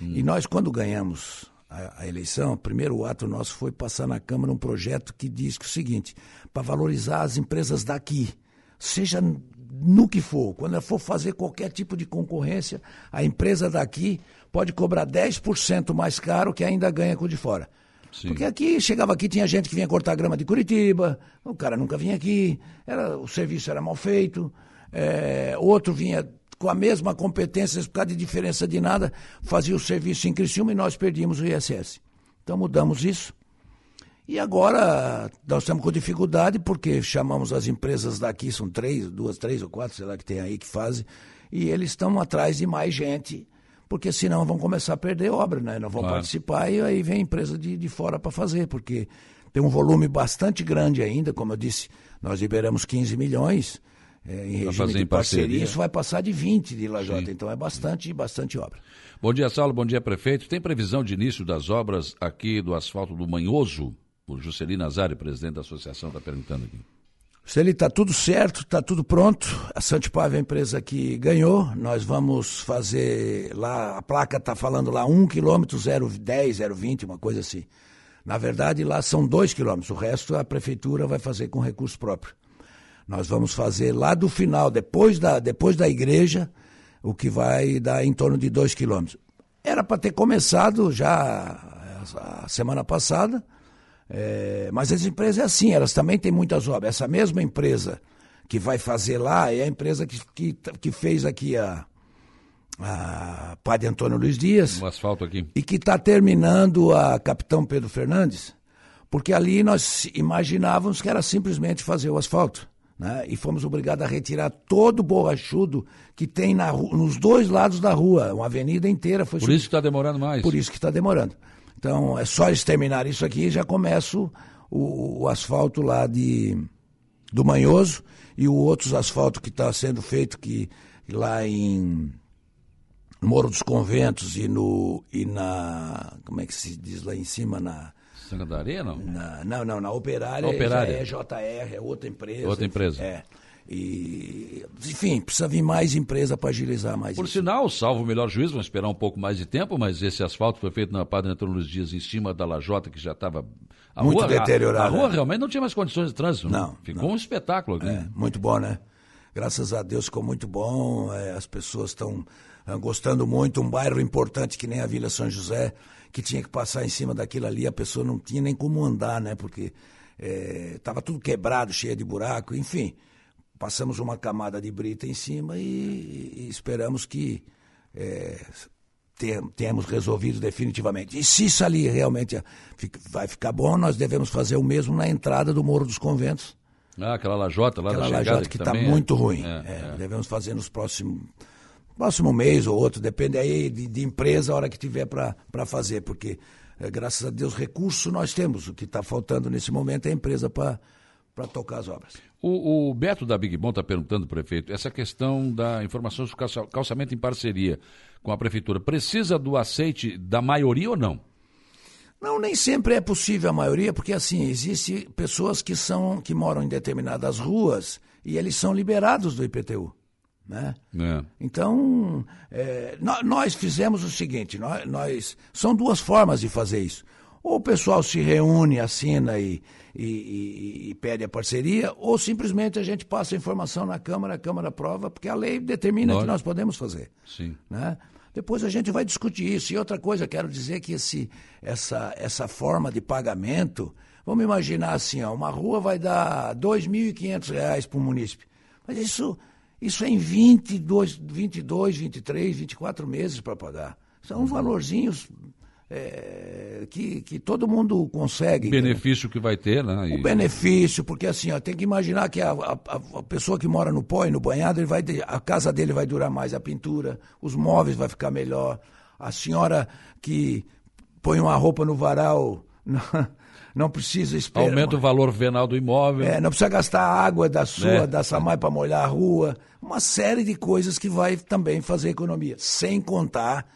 Hum. E nós, quando ganhamos a, a, eleição, o primeiro ato nosso foi passar na Câmara um projeto que diz que é o seguinte, para valorizar as empresas daqui, seja no que for, quando for fazer qualquer tipo de concorrência, a empresa daqui pode cobrar 10% mais caro que ainda ganha com o de fora. Sim. Porque aqui, chegava aqui, tinha gente que vinha cortar grama de Curitiba, o cara nunca vinha aqui, era, o serviço era mal feito, é, outro vinha com a mesma competência, por causa de diferença de nada, fazia o serviço em Criciúma e nós perdíamos o ISS. Então mudamos isso. E agora nós estamos com dificuldade porque chamamos as empresas daqui, são três, duas, três ou quatro, sei lá que tem aí que fazem, e eles estão atrás de mais gente, porque senão vão começar a perder obra, né? Não vão claro. participar e aí vem empresa de, de fora para fazer, porque tem um volume bastante grande ainda, como eu disse, nós liberamos 15 milhões. É, em regime de parceria, parceria, isso vai passar de 20 de Lajota, Sim. então é bastante, bastante obra. Bom dia, Saulo, bom dia, prefeito. Tem previsão de início das obras aqui do asfalto do Manhoso? O Juscelino Nazário, presidente da associação, está perguntando aqui. Juscelino, está tudo certo, está tudo pronto. A Santipave é a empresa que ganhou. Nós vamos fazer lá, a placa está falando lá 1 km 010, 020, uma coisa assim. Na verdade, lá são 2 quilômetros. O resto a prefeitura vai fazer com recurso próprio. Nós vamos fazer lá do final, depois da, depois da igreja, o que vai dar em torno de 2 quilômetros. Era para ter começado já a semana passada, é, mas as empresas é assim, elas também têm muitas obras. Essa mesma empresa que vai fazer lá é a empresa que, que, que fez aqui a, a Padre Antônio Luiz Dias. Um asfalto aqui. E que está terminando a Capitão Pedro Fernandes, porque ali nós imaginávamos que era simplesmente fazer o asfalto. Né? E fomos obrigados a retirar todo o borrachudo que tem na, nos dois lados da rua, uma avenida inteira. Foi Por isso que está demorando mais. Por isso que está demorando. Então, é só eles terminarem isso aqui e já começa o, o, asfalto lá de, do Manhoso e o outros asfalto que está sendo feito que, lá em Moro dos Conventos e, no, e na. Como é que se diz lá em cima? Na. Sanga da Areia, não? Na, não, não, na Operária, Operária. é JR, é outra empresa. Outra empresa. É. E, enfim, precisa vir mais empresa para agilizar mais Por isso. sinal, salvo o melhor juízo, vamos esperar um pouco mais de tempo, mas esse asfalto foi feito na Padre Antônio Luiz Dias, em cima da lajota, que já estava... Muito rua, deteriorada. A, a, rua realmente não tinha mais condições de trânsito. Né? Não. Ficou não. um espetáculo aqui. É, muito bom, né? Graças a Deus ficou muito bom, é, as pessoas estão é, gostando muito, um bairro importante que nem a Vila São José, que tinha que passar em cima daquilo ali, a pessoa não tinha nem como andar, né? Porque estava é, tudo quebrado, cheio de buraco, enfim passamos uma camada de brita em cima e, e esperamos que é, tenhamos resolvido definitivamente. E se isso ali realmente vai ficar bom, nós devemos fazer o mesmo na entrada do Morro dos Conventos. Ah, aquela lajota lá aquela da lajota que está é muito é... ruim. É, é, devemos fazer nos próximos próximo mês ou outro, depende aí de, de empresa a hora que tiver para fazer, porque é, graças a Deus recurso nós temos. O que está faltando nesse momento é a empresa para para tocar as obras. O, o, Beto da Big Bom está perguntando, prefeito, essa questão da informação sobre calçamento em parceria com a prefeitura, precisa do aceite da maioria ou não? Não, nem sempre é possível a maioria, porque assim, existem pessoas que são que moram em determinadas ruas e eles são liberados do IPTU. Né? É. Então, é, nós, nós, fizemos o seguinte: nós, nós, são duas formas de fazer isso. Ou o pessoal se reúne, assina e, e, e, e, pede a parceria, ou simplesmente a gente passa a informação na Câmara, a Câmara aprova, porque a lei determina que nós podemos fazer. Sim. Né? Depois a gente vai discutir isso. E outra coisa, quero dizer que esse, essa, essa forma de pagamento, vamos imaginar assim, ó, uma rua vai dar R$ 2.500 para o munícipe. Mas isso, isso é em 22, 22, 23, 24 meses para pagar. São uhum. valorzinhos é, que, que todo mundo consegue. O benefício que vai ter, né? E... O benefício, porque assim, ó, tem que imaginar que a, a, a, pessoa que mora no pó e no banhado, ele vai, a casa dele vai durar mais, a pintura, os móveis vai ficar melhor. A senhora que põe uma roupa no varal. Não, não precisa esperar. Aumenta o valor venal do imóvel. É, não precisa gastar água da sua, é. da Samai para molhar a rua. Uma série de coisas que vai também fazer economia, sem contar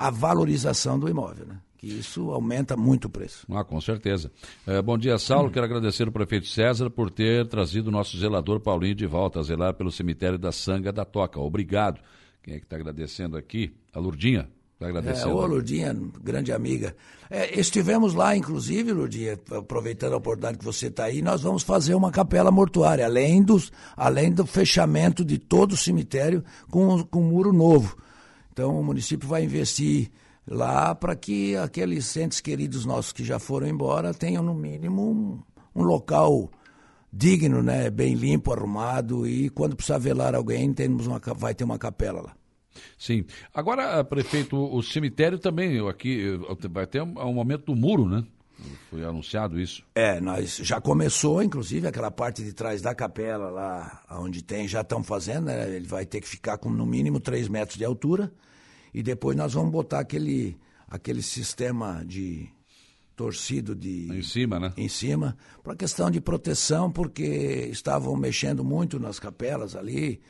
a valorização do imóvel, né? que isso aumenta muito o preço. Ah, com certeza. É, bom dia, Saulo. Hum. Quero agradecer ao prefeito César por ter trazido o nosso zelador Paulinho de volta a zelar pelo cemitério da Sanga da Toca. Obrigado. Quem é que está agradecendo aqui? A Lurdinha. Está agradecendo. É, ô, Lurdinha, grande amiga. É, estivemos lá, inclusive, Lurdinha, aproveitando a oportunidade que você está aí, nós vamos fazer uma capela mortuária, além, dos, além do fechamento de todo o cemitério com, com um muro novo. Então o município vai investir lá para que aqueles entes queridos nossos que já foram embora tenham no mínimo um, um local digno, né, bem limpo, arrumado e quando precisar velar alguém temos uma, vai ter uma capela lá. Sim. Agora, prefeito, o cemitério também aqui vai ter um, um momento do muro, né? Foi anunciado isso? É, nós já começou, inclusive, aquela parte de trás da capela lá, onde tem, já estão fazendo, né? Ele vai ter que ficar com no mínimo 3 metros de altura e depois nós vamos botar aquele, aquele sistema de torcido de em cima, né? Em cima, para questão de proteção, porque estavam mexendo muito nas capelas ali.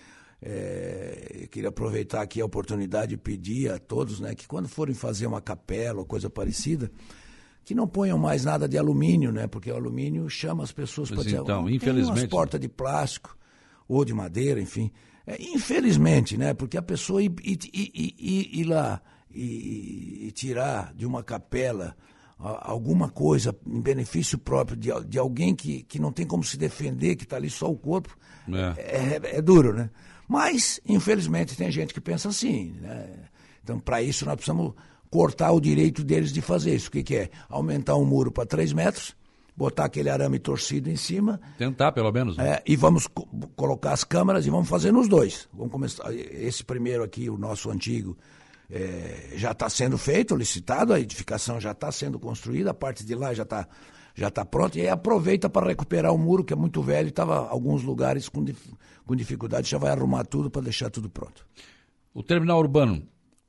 É, queria aproveitar aqui a oportunidade e pedir a todos, né, que quando forem fazer uma capela ou coisa parecida, que não ponham mais nada de alumínio, né, porque o alumínio chama as pessoas para dizer, então, infelizmente, umas portas de plástico ou de madeira, enfim. É, infelizmente, né? Porque a pessoa ir, ir, ir, ir lá e, tirar de uma capela alguma coisa em benefício próprio de, de alguém que, que não tem como se defender, que está ali só o corpo, é. É, é, é duro, né? Mas, infelizmente, tem gente que pensa assim. Né? Então, para isso, nós precisamos cortar o direito deles de fazer isso. O que, que é? Aumentar um muro para 3 metros botar aquele arame torcido em cima. Tentar, pelo menos. Né? É, e vamos co colocar as câmeras e vamos fazer nos dois. Vamos começar. Esse primeiro aqui, o nosso antigo, é, já está sendo feito, licitado, a edificação já está sendo construída, a parte de lá já está já tá pronta, e aí aproveita para recuperar o muro, que é muito velho, estava alguns lugares com, dif com dificuldade, já vai arrumar tudo para deixar tudo pronto. O terminal urbano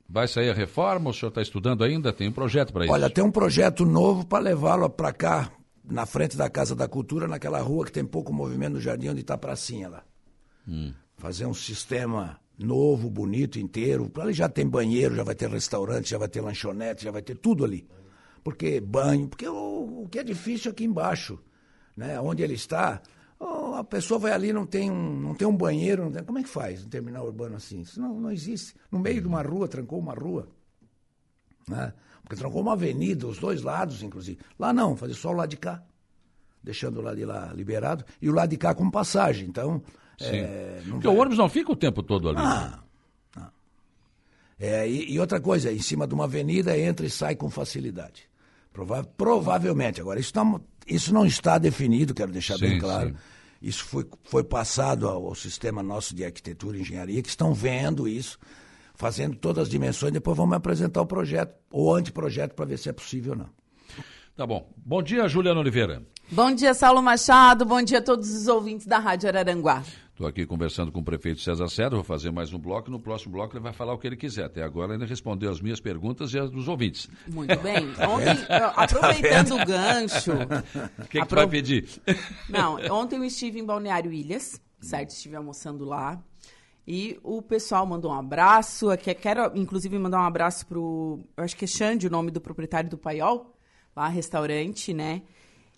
Vai sair a reforma? O senhor está estudando ainda? Tem um projeto para isso? Olha, tem um projeto novo para levá-lo para cá, na frente da Casa da Cultura, naquela rua que tem pouco movimento no jardim onde está a pracinha lá. Hum. Fazer um sistema novo, bonito, inteiro. Ali já tem banheiro, já vai ter restaurante, já vai ter lanchonete, já vai ter tudo ali. Porque banho, porque o, o que é difícil aqui embaixo, né? Onde ele está, a pessoa vai ali não tem um, não tem um banheiro, tem, como é que faz um terminal urbano assim? Isso não, não existe. No meio de uma rua, trancou uma rua. Né? Porque trancou uma avenida, os dois lados, inclusive. Lá não, fazer só o lado de cá, deixando o lado de lá liberado, e o lado de cá com passagem. Então. É, Porque vai... o ônibus não fica o tempo todo ali. Ah, não. É, e, e, outra coisa, em cima de uma avenida entra e sai com facilidade. Prova provavelmente. Agora, isso não, isso não está definido, quero deixar sim, bem claro. Sim. Isso foi, foi passado ao, ao sistema nosso de arquitetura e engenharia, que estão vendo isso fazendo todas as dimensões, depois vamos apresentar o projeto, ou anteprojeto, para ver se é possível ou não. Tá bom. Bom dia, Juliana Oliveira. Bom dia, Saulo Machado. Bom dia a todos os ouvintes da Rádio Araranguá. Estou aqui conversando com o prefeito César Cedro, vou fazer mais um bloco. No próximo bloco ele vai falar o que ele quiser. Até agora ele respondeu as minhas perguntas e as dos ouvintes. Muito bem. Ontem, aproveitando o gancho. O que, que apro... vai pedir? Não, ontem eu estive em Balneário Ilhas, certo? Estive almoçando lá. E o pessoal mandou um abraço. Aqui, quero, inclusive, mandar um abraço pro. Eu acho que é Xande, o nome do proprietário do Paiol, lá, restaurante, né?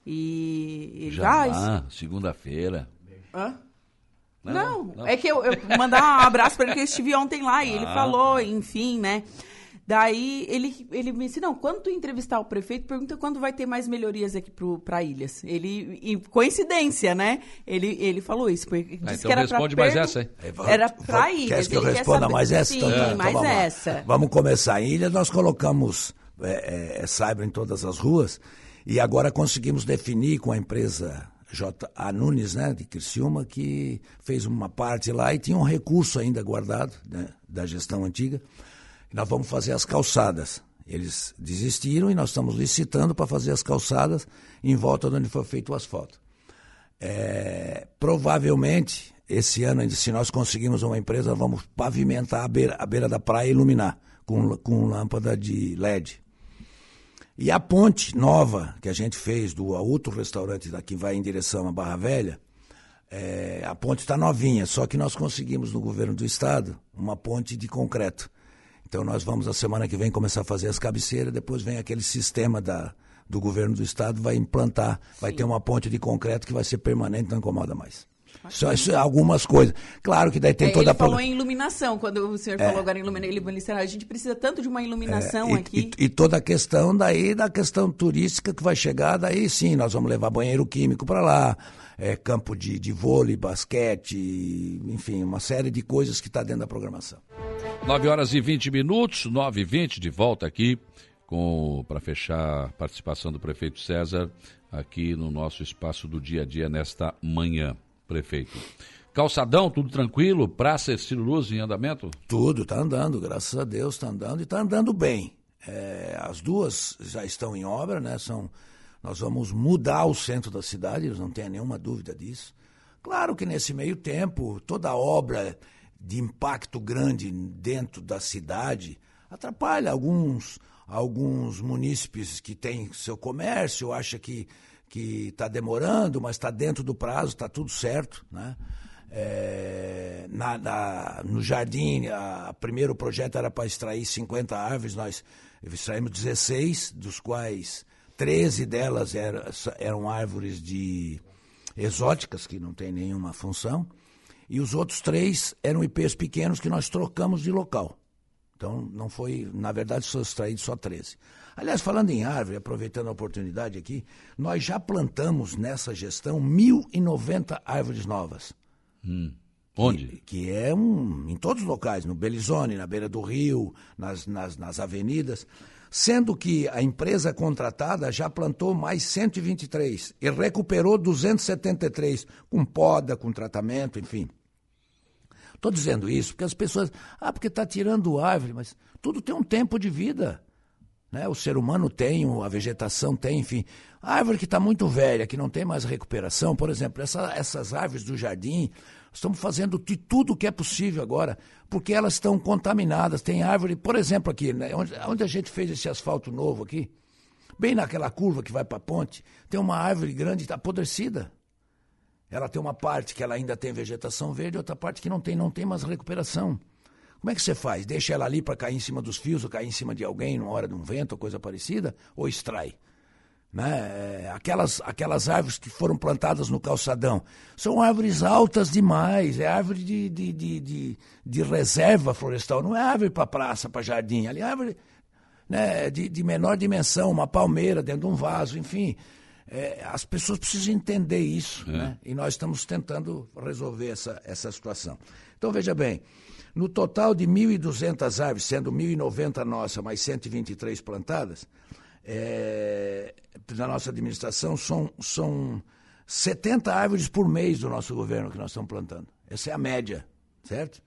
E. Já, ah, segunda-feira. Hã? Não, não, não, é que eu, eu mandar um abraço para ele que eu estive ontem lá e ah. ele falou, enfim, né? Daí ele, ele me disse, não, quando tu entrevistar o prefeito, pergunta quando vai ter mais melhorias aqui para Ilhas. Ele, e coincidência, né? Ele, ele falou isso. Porque Ah, disse então que era responde pra mais essa, hein? Era para Quer Ilhas. que eu ele quer responda mais essa? Sim, Então tá, então mais vamos lá. essa. Vamos começar. Em Ilha nós colocamos é, é, cyber em todas as ruas e agora conseguimos definir com a empresa J. A. Nunes, né, de Criciúma, que fez uma parte lá e tinha um recurso ainda guardado né, da gestão antiga. Nós vamos fazer as calçadas. Eles desistiram e nós estamos licitando para fazer as calçadas em volta de onde foi feito o asfalto. É, provavelmente, esse ano, se nós conseguirmos uma empresa, vamos pavimentar a beira, a beira da praia e iluminar com, com lâmpada de LED. E a ponte nova que a gente fez do outro restaurante daqui vai em direção à Barra Velha, é, a ponte está novinha, só que nós conseguimos no governo do estado uma ponte de concreto. Então nós vamos na semana que vem começar a fazer as cabeceiras, depois vem aquele sistema da, do governo do estado, vai implantar, vai ter uma ponte de concreto que vai ser permanente, não incomoda mais. Só isso, é algumas coisas. Claro que daí tem É, toda ele a... falou em iluminação, quando o senhor falou agora em ilumina- iluminação. A gente precisa tanto de uma iluminação É, e, aqui. E, e toda a questão daí, da questão turística que vai chegar, daí sim, nós vamos levar banheiro químico para lá, é, campo de, de vôlei, basquete, enfim, uma série de coisas que está dentro da programação. 9 horas e 20 minutos, 9 e 20, de volta aqui com para fechar a participação do prefeito César aqui no nosso espaço do dia a dia nesta manhã, prefeito. Calçadão, tudo tranquilo? Praça Estilo Luz em andamento? Tudo está andando, graças a Deus está andando e está andando bem. É, as duas já estão em obra, né? São, nós vamos mudar o centro da cidade, não tenha nenhuma dúvida disso. Claro que nesse meio tempo, toda obra de impacto grande dentro da cidade atrapalha alguns, alguns munícipes que têm seu comércio, acha que que está demorando, mas está dentro do prazo, está tudo certo, né? É, na, na, no jardim, a, a primeiro projeto era para extrair 50 árvores, nós extraímos 16, dos quais 13 delas era, eram árvores de exóticas, que não tem nenhuma função, e os outros três eram IPs pequenos que nós trocamos de local. Então, não foi, na verdade, só extraído só 13. Aliás, falando em árvore, aproveitando a oportunidade aqui, nós já plantamos nessa gestão 1.090 árvores novas. Hum. Onde? Que, que, é um, em todos os locais, no Belizone, na beira do rio, nas, nas, nas avenidas. Sendo que a empresa contratada já plantou mais 123 e recuperou 273, com poda, com tratamento, enfim. Estou dizendo isso porque as pessoas. Ah, porque está tirando árvore, mas tudo tem um tempo de vida. Né? O ser humano tem, a vegetação tem, enfim. A árvore que está muito velha, que não tem mais recuperação, por exemplo, essa, essas árvores do jardim, estamos fazendo de tudo que é possível agora, porque elas estão contaminadas. Tem árvore, por exemplo, aqui, né? onde, onde a gente fez esse asfalto novo aqui, bem naquela curva que vai para a ponte, tem uma árvore grande apodrecida. Ela tem uma parte que ela ainda tem vegetação verde, outra parte que não tem, não tem mais recuperação. Como é que você faz? Deixa ela ali para cair em cima dos fios ou cair em cima de alguém numa hora de um vento ou coisa parecida? Ou extrai? Né? Aquelas, aquelas árvores que foram plantadas no calçadão são árvores altas demais, é árvore de, de, de, de, de reserva florestal, não é árvore para praça, para jardim, ali é árvore né, de, de menor dimensão, uma palmeira dentro de um vaso, enfim. É, as pessoas precisam entender isso, é. né? e nós estamos tentando resolver essa, essa situação. Então, veja bem, no total de 1.200 árvores, sendo 1.090 nossa, mais 123 plantadas, é, na nossa administração são, são 70 árvores por mês do nosso governo que nós estamos plantando. Essa é a média, certo?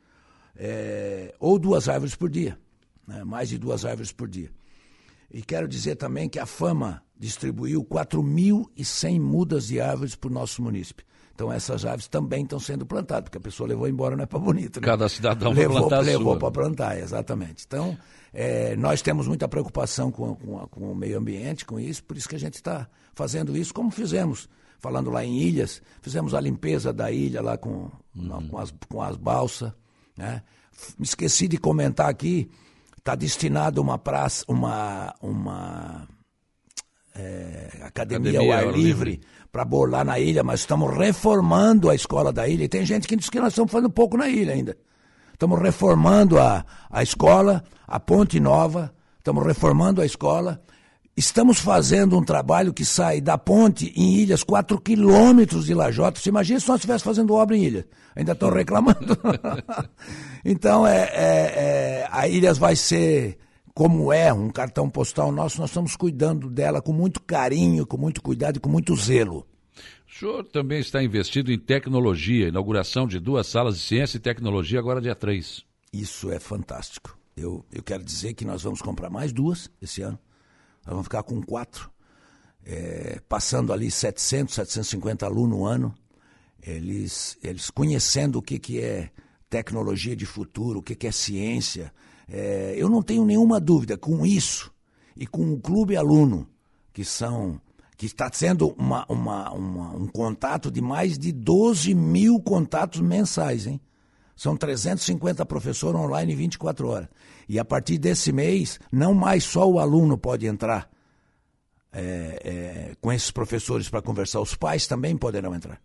É, ou duas árvores por dia, né? mais de duas árvores por dia. E quero dizer também que a Fama distribuiu 4.100 mudas de árvores para o nosso município. Então essas árvores também estão sendo plantadas, porque a pessoa levou embora, não é para bonito. Né? Cada cidadão levou, plantar Levou para plantar, exatamente. Então, é, nós temos muita preocupação com, com, com, o meio ambiente, com isso, por isso que a gente está fazendo isso, como fizemos, falando lá em ilhas, fizemos a limpeza da ilha lá com, uhum. com, as, com as balsas. Né? Esqueci de comentar aqui, está destinado uma praça, uma, uma é, academia, academia, ao ar livre, livre. Para burlar na ilha, mas estamos reformando a escola da ilha. E tem gente que diz que nós estamos fazendo pouco na ilha ainda. estamos reformando a, a escola, a ponte nova, estamos reformando a escola. Estamos fazendo um trabalho que sai da ponte em Ilhas, 4 quilômetros de Lajota. Você imagina se nós estivéssemos fazendo obra em Ilhas. Ainda estão reclamando. então, é, é, é, a Ilhas vai ser como é um cartão postal nosso, nós estamos cuidando dela com muito carinho, com muito cuidado e com muito zelo. O senhor também está investido em tecnologia, inauguração de duas salas de ciência e tecnologia agora dia 3. Isso é fantástico. Eu, eu quero dizer que nós vamos comprar mais duas esse ano nós vamos ficar com quatro, é, passando ali 700, 750 alunos no ano, eles, eles conhecendo o que, que é tecnologia de futuro, o que, que é ciência. É, eu não tenho nenhuma dúvida com isso e com o clube aluno, que são que está sendo uma, uma, uma, um contato de mais de 12 mil contatos mensais, hein? São 350 professores online 24 horas. E a partir desse mês, não mais só o aluno pode entrar é, é, com esses professores para conversar, os pais também poderão entrar.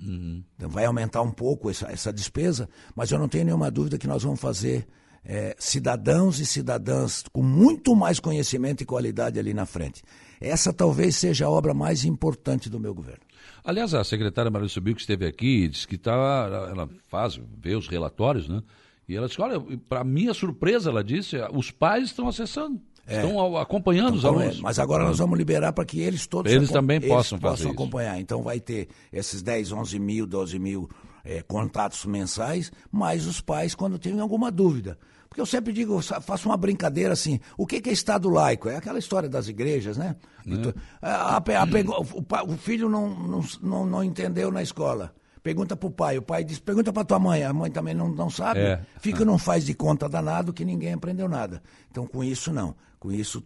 Uhum. Então vai aumentar um pouco essa, essa despesa, mas eu não tenho nenhuma dúvida que nós vamos fazer é, cidadãos e cidadãs com muito mais conhecimento e qualidade ali na frente. Essa talvez seja a obra mais importante do meu governo. Aliás, a secretária Maria Subiu, que esteve aqui, disse que tá, ela faz, vê os relatórios, né? E ela disse, olha, para minha surpresa, ela disse, os pais estão acessando. É. Estão acompanhando então, os alunos. Mas agora nós vamos liberar para que eles todos eles também eles possam, possam acompanhar. Isso. Então vai ter esses 10, 11 mil, 12 mil é, contatos mensais, mais os pais quando tem alguma dúvida. Porque eu sempre digo, faço uma brincadeira assim, o que, é Estado laico? É aquela história das igrejas, né? É. A, a, a, o, filho não, não, não, não entendeu na escola. Pergunta para o pai, o pai diz, pergunta para tua mãe, a mãe também não, não sabe. É. Fica, não faz de conta danado que ninguém aprendeu nada. Então, com isso, não. Com isso,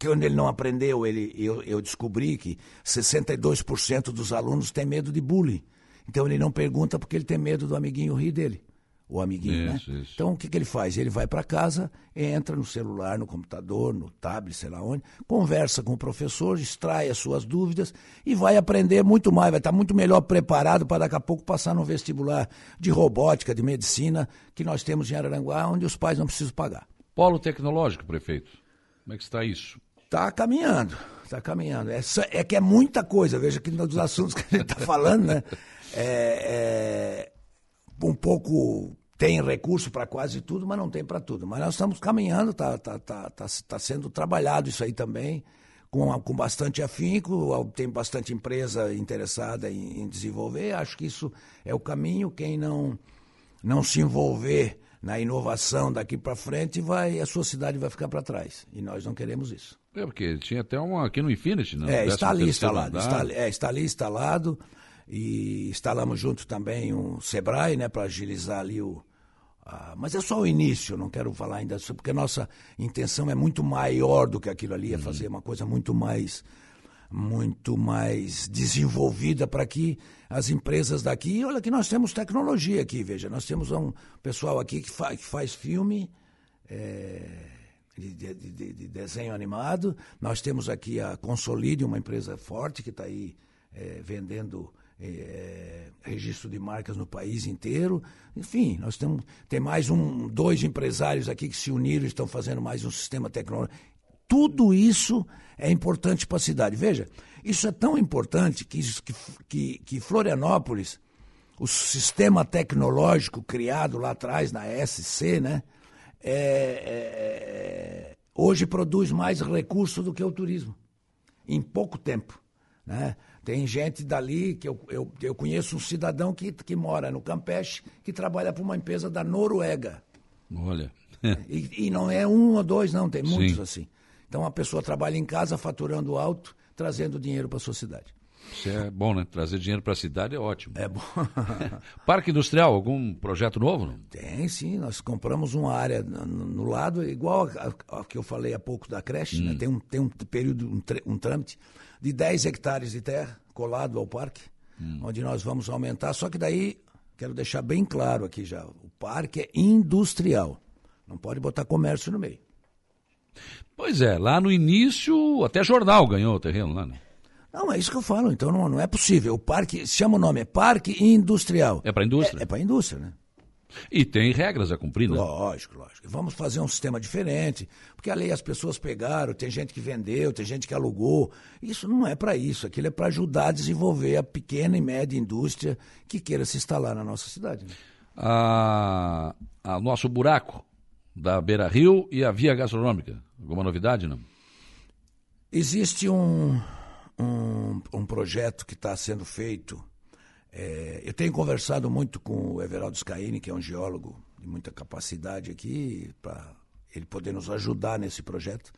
quando ele não aprendeu, ele, eu, eu descobri que 62% dos alunos têm medo de bullying. Então, ele não pergunta porque ele tem medo do amiguinho rir dele o amiguinho, né? isso, né? Isso. Então o que, que ele faz? Ele vai para casa, entra no celular, no computador, no tablet, sei lá onde, conversa com o professor, extrai as suas dúvidas e vai aprender muito mais, vai estar muito melhor preparado para daqui a pouco passar no vestibular de robótica, de medicina, que nós temos em Araranguá, onde os pais não precisam pagar. Polo tecnológico, prefeito. Como é que está isso? Está caminhando, está caminhando. É, é, que é muita coisa, veja que nos assuntos que a gente está falando, né? É, é um pouco tem recurso para quase tudo, mas não tem para tudo. Mas nós estamos caminhando, está tá, tá, tá, tá sendo trabalhado isso aí também, com, com bastante afinco, tem bastante empresa interessada em, em desenvolver. Acho que isso é o caminho. Quem não, não se envolver na inovação daqui para frente, vai, a sua cidade vai ficar para trás. E nós não queremos isso. É, porque tinha até um aqui no Infinity, né? É, está ali instalado. Está, é, está ali instalado e instalamos junto também um Sebrae, né, para agilizar ali o. mas é só o início, não quero falar ainda, porque a nossa intenção é muito maior do que aquilo ali, é uhum. fazer uma coisa muito mais muito mais desenvolvida para que as empresas daqui, olha que nós temos tecnologia aqui, veja, nós temos um pessoal aqui que, fa que faz filme é, de, de, de, de, desenho animado, nós temos aqui a Consolide, uma empresa forte que está aí é, vendendo é, registro de marcas no país inteiro. Enfim, nós temos tem mais um, dois empresários aqui que se uniram e estão fazendo mais um sistema tecnológico. Tudo isso é importante para a cidade. Veja, isso é tão importante que, que, que, que Florianópolis, o sistema tecnológico criado lá atrás na SC, né, é, é, hoje produz mais recursos do que o turismo, em pouco tempo. Né? Tem gente dali que eu, eu, eu conheço um cidadão que, que mora no Campeche, que trabalha para uma empresa da Noruega. Olha. e, e, não é um ou dois, não, tem muitos Sim. assim. Então a pessoa trabalha em casa, faturando alto, trazendo dinheiro para a sua cidade. Isso é bom, né? Trazer dinheiro para a cidade é ótimo. É bom. Parque Industrial, algum projeto novo? Não? Tem, sim. Nós compramos uma área no, lado, igual a, a, que eu falei há pouco da creche, né? hum. né? tem, um, tem um período, um, um trâmite de 10 hectares de terra colado ao parque, hum. onde nós vamos aumentar. Só que daí, quero deixar bem claro aqui já, o parque é industrial. Não pode botar comércio no meio. Pois é, lá no início, até jornal ganhou o terreno lá, né? Não, é isso que eu falo, então não, não é possível. O parque, chama o nome, é Parque Industrial. É para indústria? É, é para indústria, né? E tem regras a cumprir, né? Lógico, lógico. Vamos fazer um sistema diferente, porque a lei as pessoas pegaram, tem gente que vendeu, tem gente que alugou. Isso não é para isso, aquilo é para ajudar a desenvolver a pequena e média indústria que queira se instalar na nossa cidade. Né? A, a nosso buraco da Beira Rio e a via gastronômica. Alguma novidade, não? Existe um, um, um projeto que está sendo feito. É, eu tenho conversado muito com o Everaldo Scaini, que é um geólogo de muita capacidade aqui, para ele poder nos ajudar nesse projeto.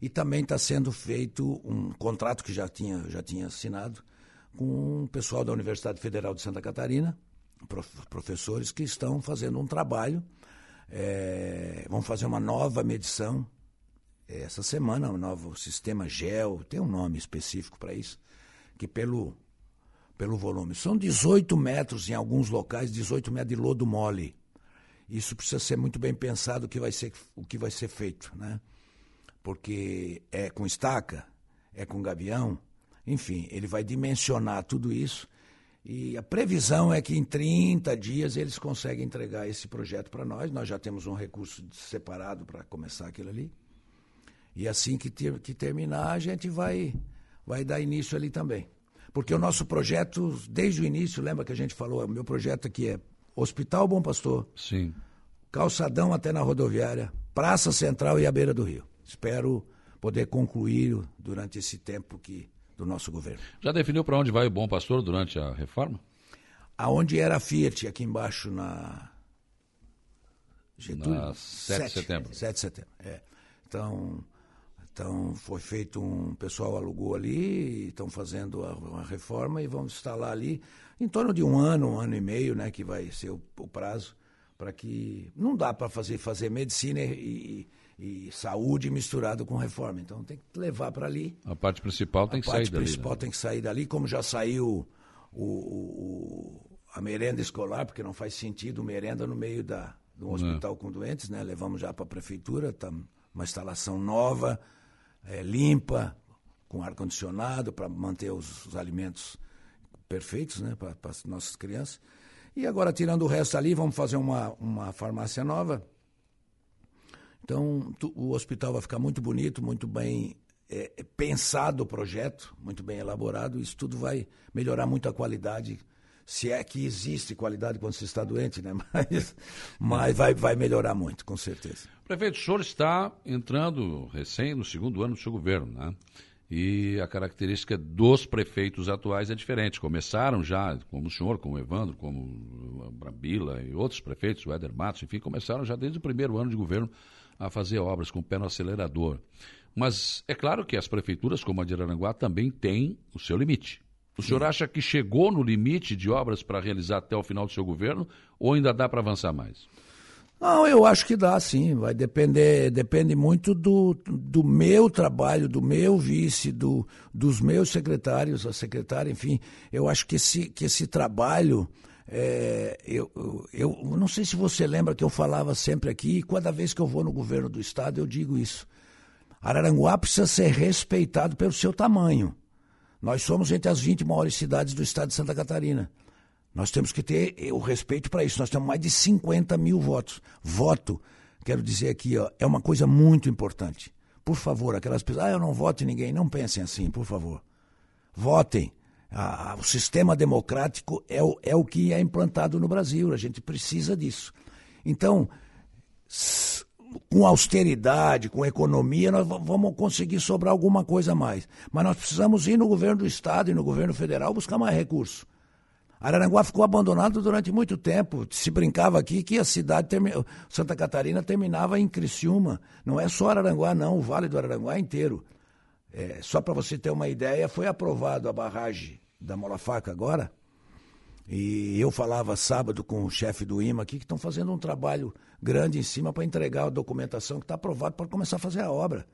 E também está sendo feito um contrato que já tinha, já tinha assinado com o pessoal da Universidade Federal de Santa Catarina, professores que estão fazendo um trabalho. É, vão fazer uma nova medição essa semana, um novo sistema GEL, tem um nome específico para isso, que pelo, pelo volume. São 18 metros em alguns locais, 18 metros de lodo mole. Isso precisa ser muito bem pensado o que vai ser, o que vai ser feito, né? Porque é com estaca, é com gavião, enfim, ele vai dimensionar tudo isso e a previsão é que em 30 dias eles conseguem entregar esse projeto para nós. Nós já temos um recurso separado para começar aquilo ali. E assim que, ter, que terminar, a gente vai, vai dar início ali também. Porque o nosso projeto, desde o início, lembra que a gente falou, o meu projeto aqui é Hospital Bom Pastor. Sim. Calçadão até na rodoviária, Praça Central e a beira do rio. Espero poder concluir durante esse tempo que do nosso governo. Já definiu para onde vai o Bom Pastor durante a reforma? Aonde era a Fiat, aqui embaixo na Getúlio? Na 7 de setembro. 7 de setembro, é. Então, então foi feito um. O pessoal alugou ali, estão fazendo uma reforma e vamos instalar ali em torno de um ano, um ano e meio, né? Que vai ser o, o prazo para que. Não dá para fazer, fazer medicina e, e, saúde misturado com reforma. Então tem que levar para ali. A parte principal tem que sair dali. A parte principal né? tem que sair dali, como já saiu o, o, a merenda escolar, porque não faz sentido merenda no meio da, de um hospital com doentes, né? Levamos já para a prefeitura, tá uma instalação nova é, limpa, com ar-condicionado, para manter os, os, alimentos perfeitos né, para as nossas crianças. E agora, tirando o resto ali, vamos fazer uma, uma farmácia nova. Então, tu, o hospital vai ficar muito bonito, muito bem é, é pensado o projeto, muito bem elaborado. Isso tudo vai melhorar muito a qualidade se é que existe qualidade quando se está doente, né? Mas, mas vai, vai melhorar muito, com certeza. Prefeito, o senhor está entrando recém no segundo ano do seu governo, né? E a característica dos prefeitos atuais é diferente. Começaram já, como o senhor, como o Evandro, como Brambila e outros prefeitos, o Éder Matos, enfim, começaram já desde o primeiro ano de governo a fazer obras com o pé no acelerador. Mas é claro que as prefeituras, como a de Araranguá, também têm o seu limite. O senhor acha que chegou no limite de obras para realizar até o final do seu governo ou ainda dá para avançar mais? Não, eu acho que dá sim. Vai depender, depende muito do, do meu trabalho, do meu vice, do, dos meus secretários, a secretária, enfim. Eu acho que esse, que esse trabalho. É, eu, eu, eu não sei se você lembra que eu falava sempre aqui, e cada vez que eu vou no governo do estado eu digo isso. Araranguá precisa ser respeitado pelo seu tamanho. Nós somos entre as 20 maiores cidades do estado de Santa Catarina. Nós temos que ter o respeito para isso. Nós temos mais de 50 mil votos. Voto, quero dizer aqui, ó, é uma coisa muito importante. Por favor, aquelas pessoas, ah, eu não voto em ninguém, não pensem assim, por favor. Votem. Ah, o sistema democrático é o, é o que é implantado no Brasil, a gente precisa disso. Então, com austeridade, com economia, nós vamos conseguir sobrar alguma coisa a mais. Mas nós precisamos ir no governo do Estado e no governo federal buscar mais recursos. Araranguá ficou abandonado durante muito tempo. Se brincava aqui que a cidade, Santa Catarina, terminava em Criciúma. Não é só Araranguá, não, o Vale do Araranguá inteiro. É, só para você ter uma ideia, foi aprovado a barragem da Mola Faca agora. E eu falava sábado com o chefe do IMA aqui que estão fazendo um trabalho grande em cima para entregar a documentação que está aprovada para começar a fazer a obra.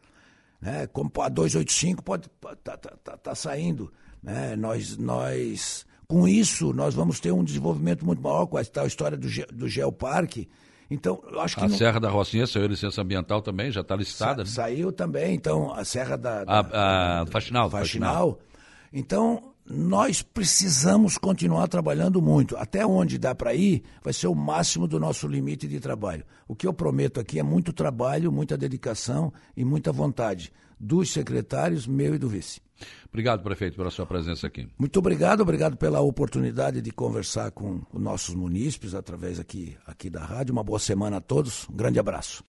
Né? Como a 285 pode tá, tá, tá, tá saindo. Né? Nós, nós, com isso, nós vamos ter um desenvolvimento muito maior com a, a história do, do Geoparque. Então, acho que. A não... Serra da Rocinha saiu licença ambiental também, já está listada. Sa né? Saiu também, então, a Serra da. da a, a Faxinal, Faxinal. Faxinal. Então, nós precisamos continuar trabalhando muito. Até onde dá para ir, vai ser o máximo do nosso limite de trabalho. O que eu prometo aqui é muito trabalho, muita dedicação e muita vontade dos secretários, meu e do vice. Obrigado, prefeito, pela sua presença aqui. Muito obrigado, obrigado pela oportunidade de conversar com os nossos munícipes através aqui, aqui da rádio. Uma boa semana a todos, um grande abraço.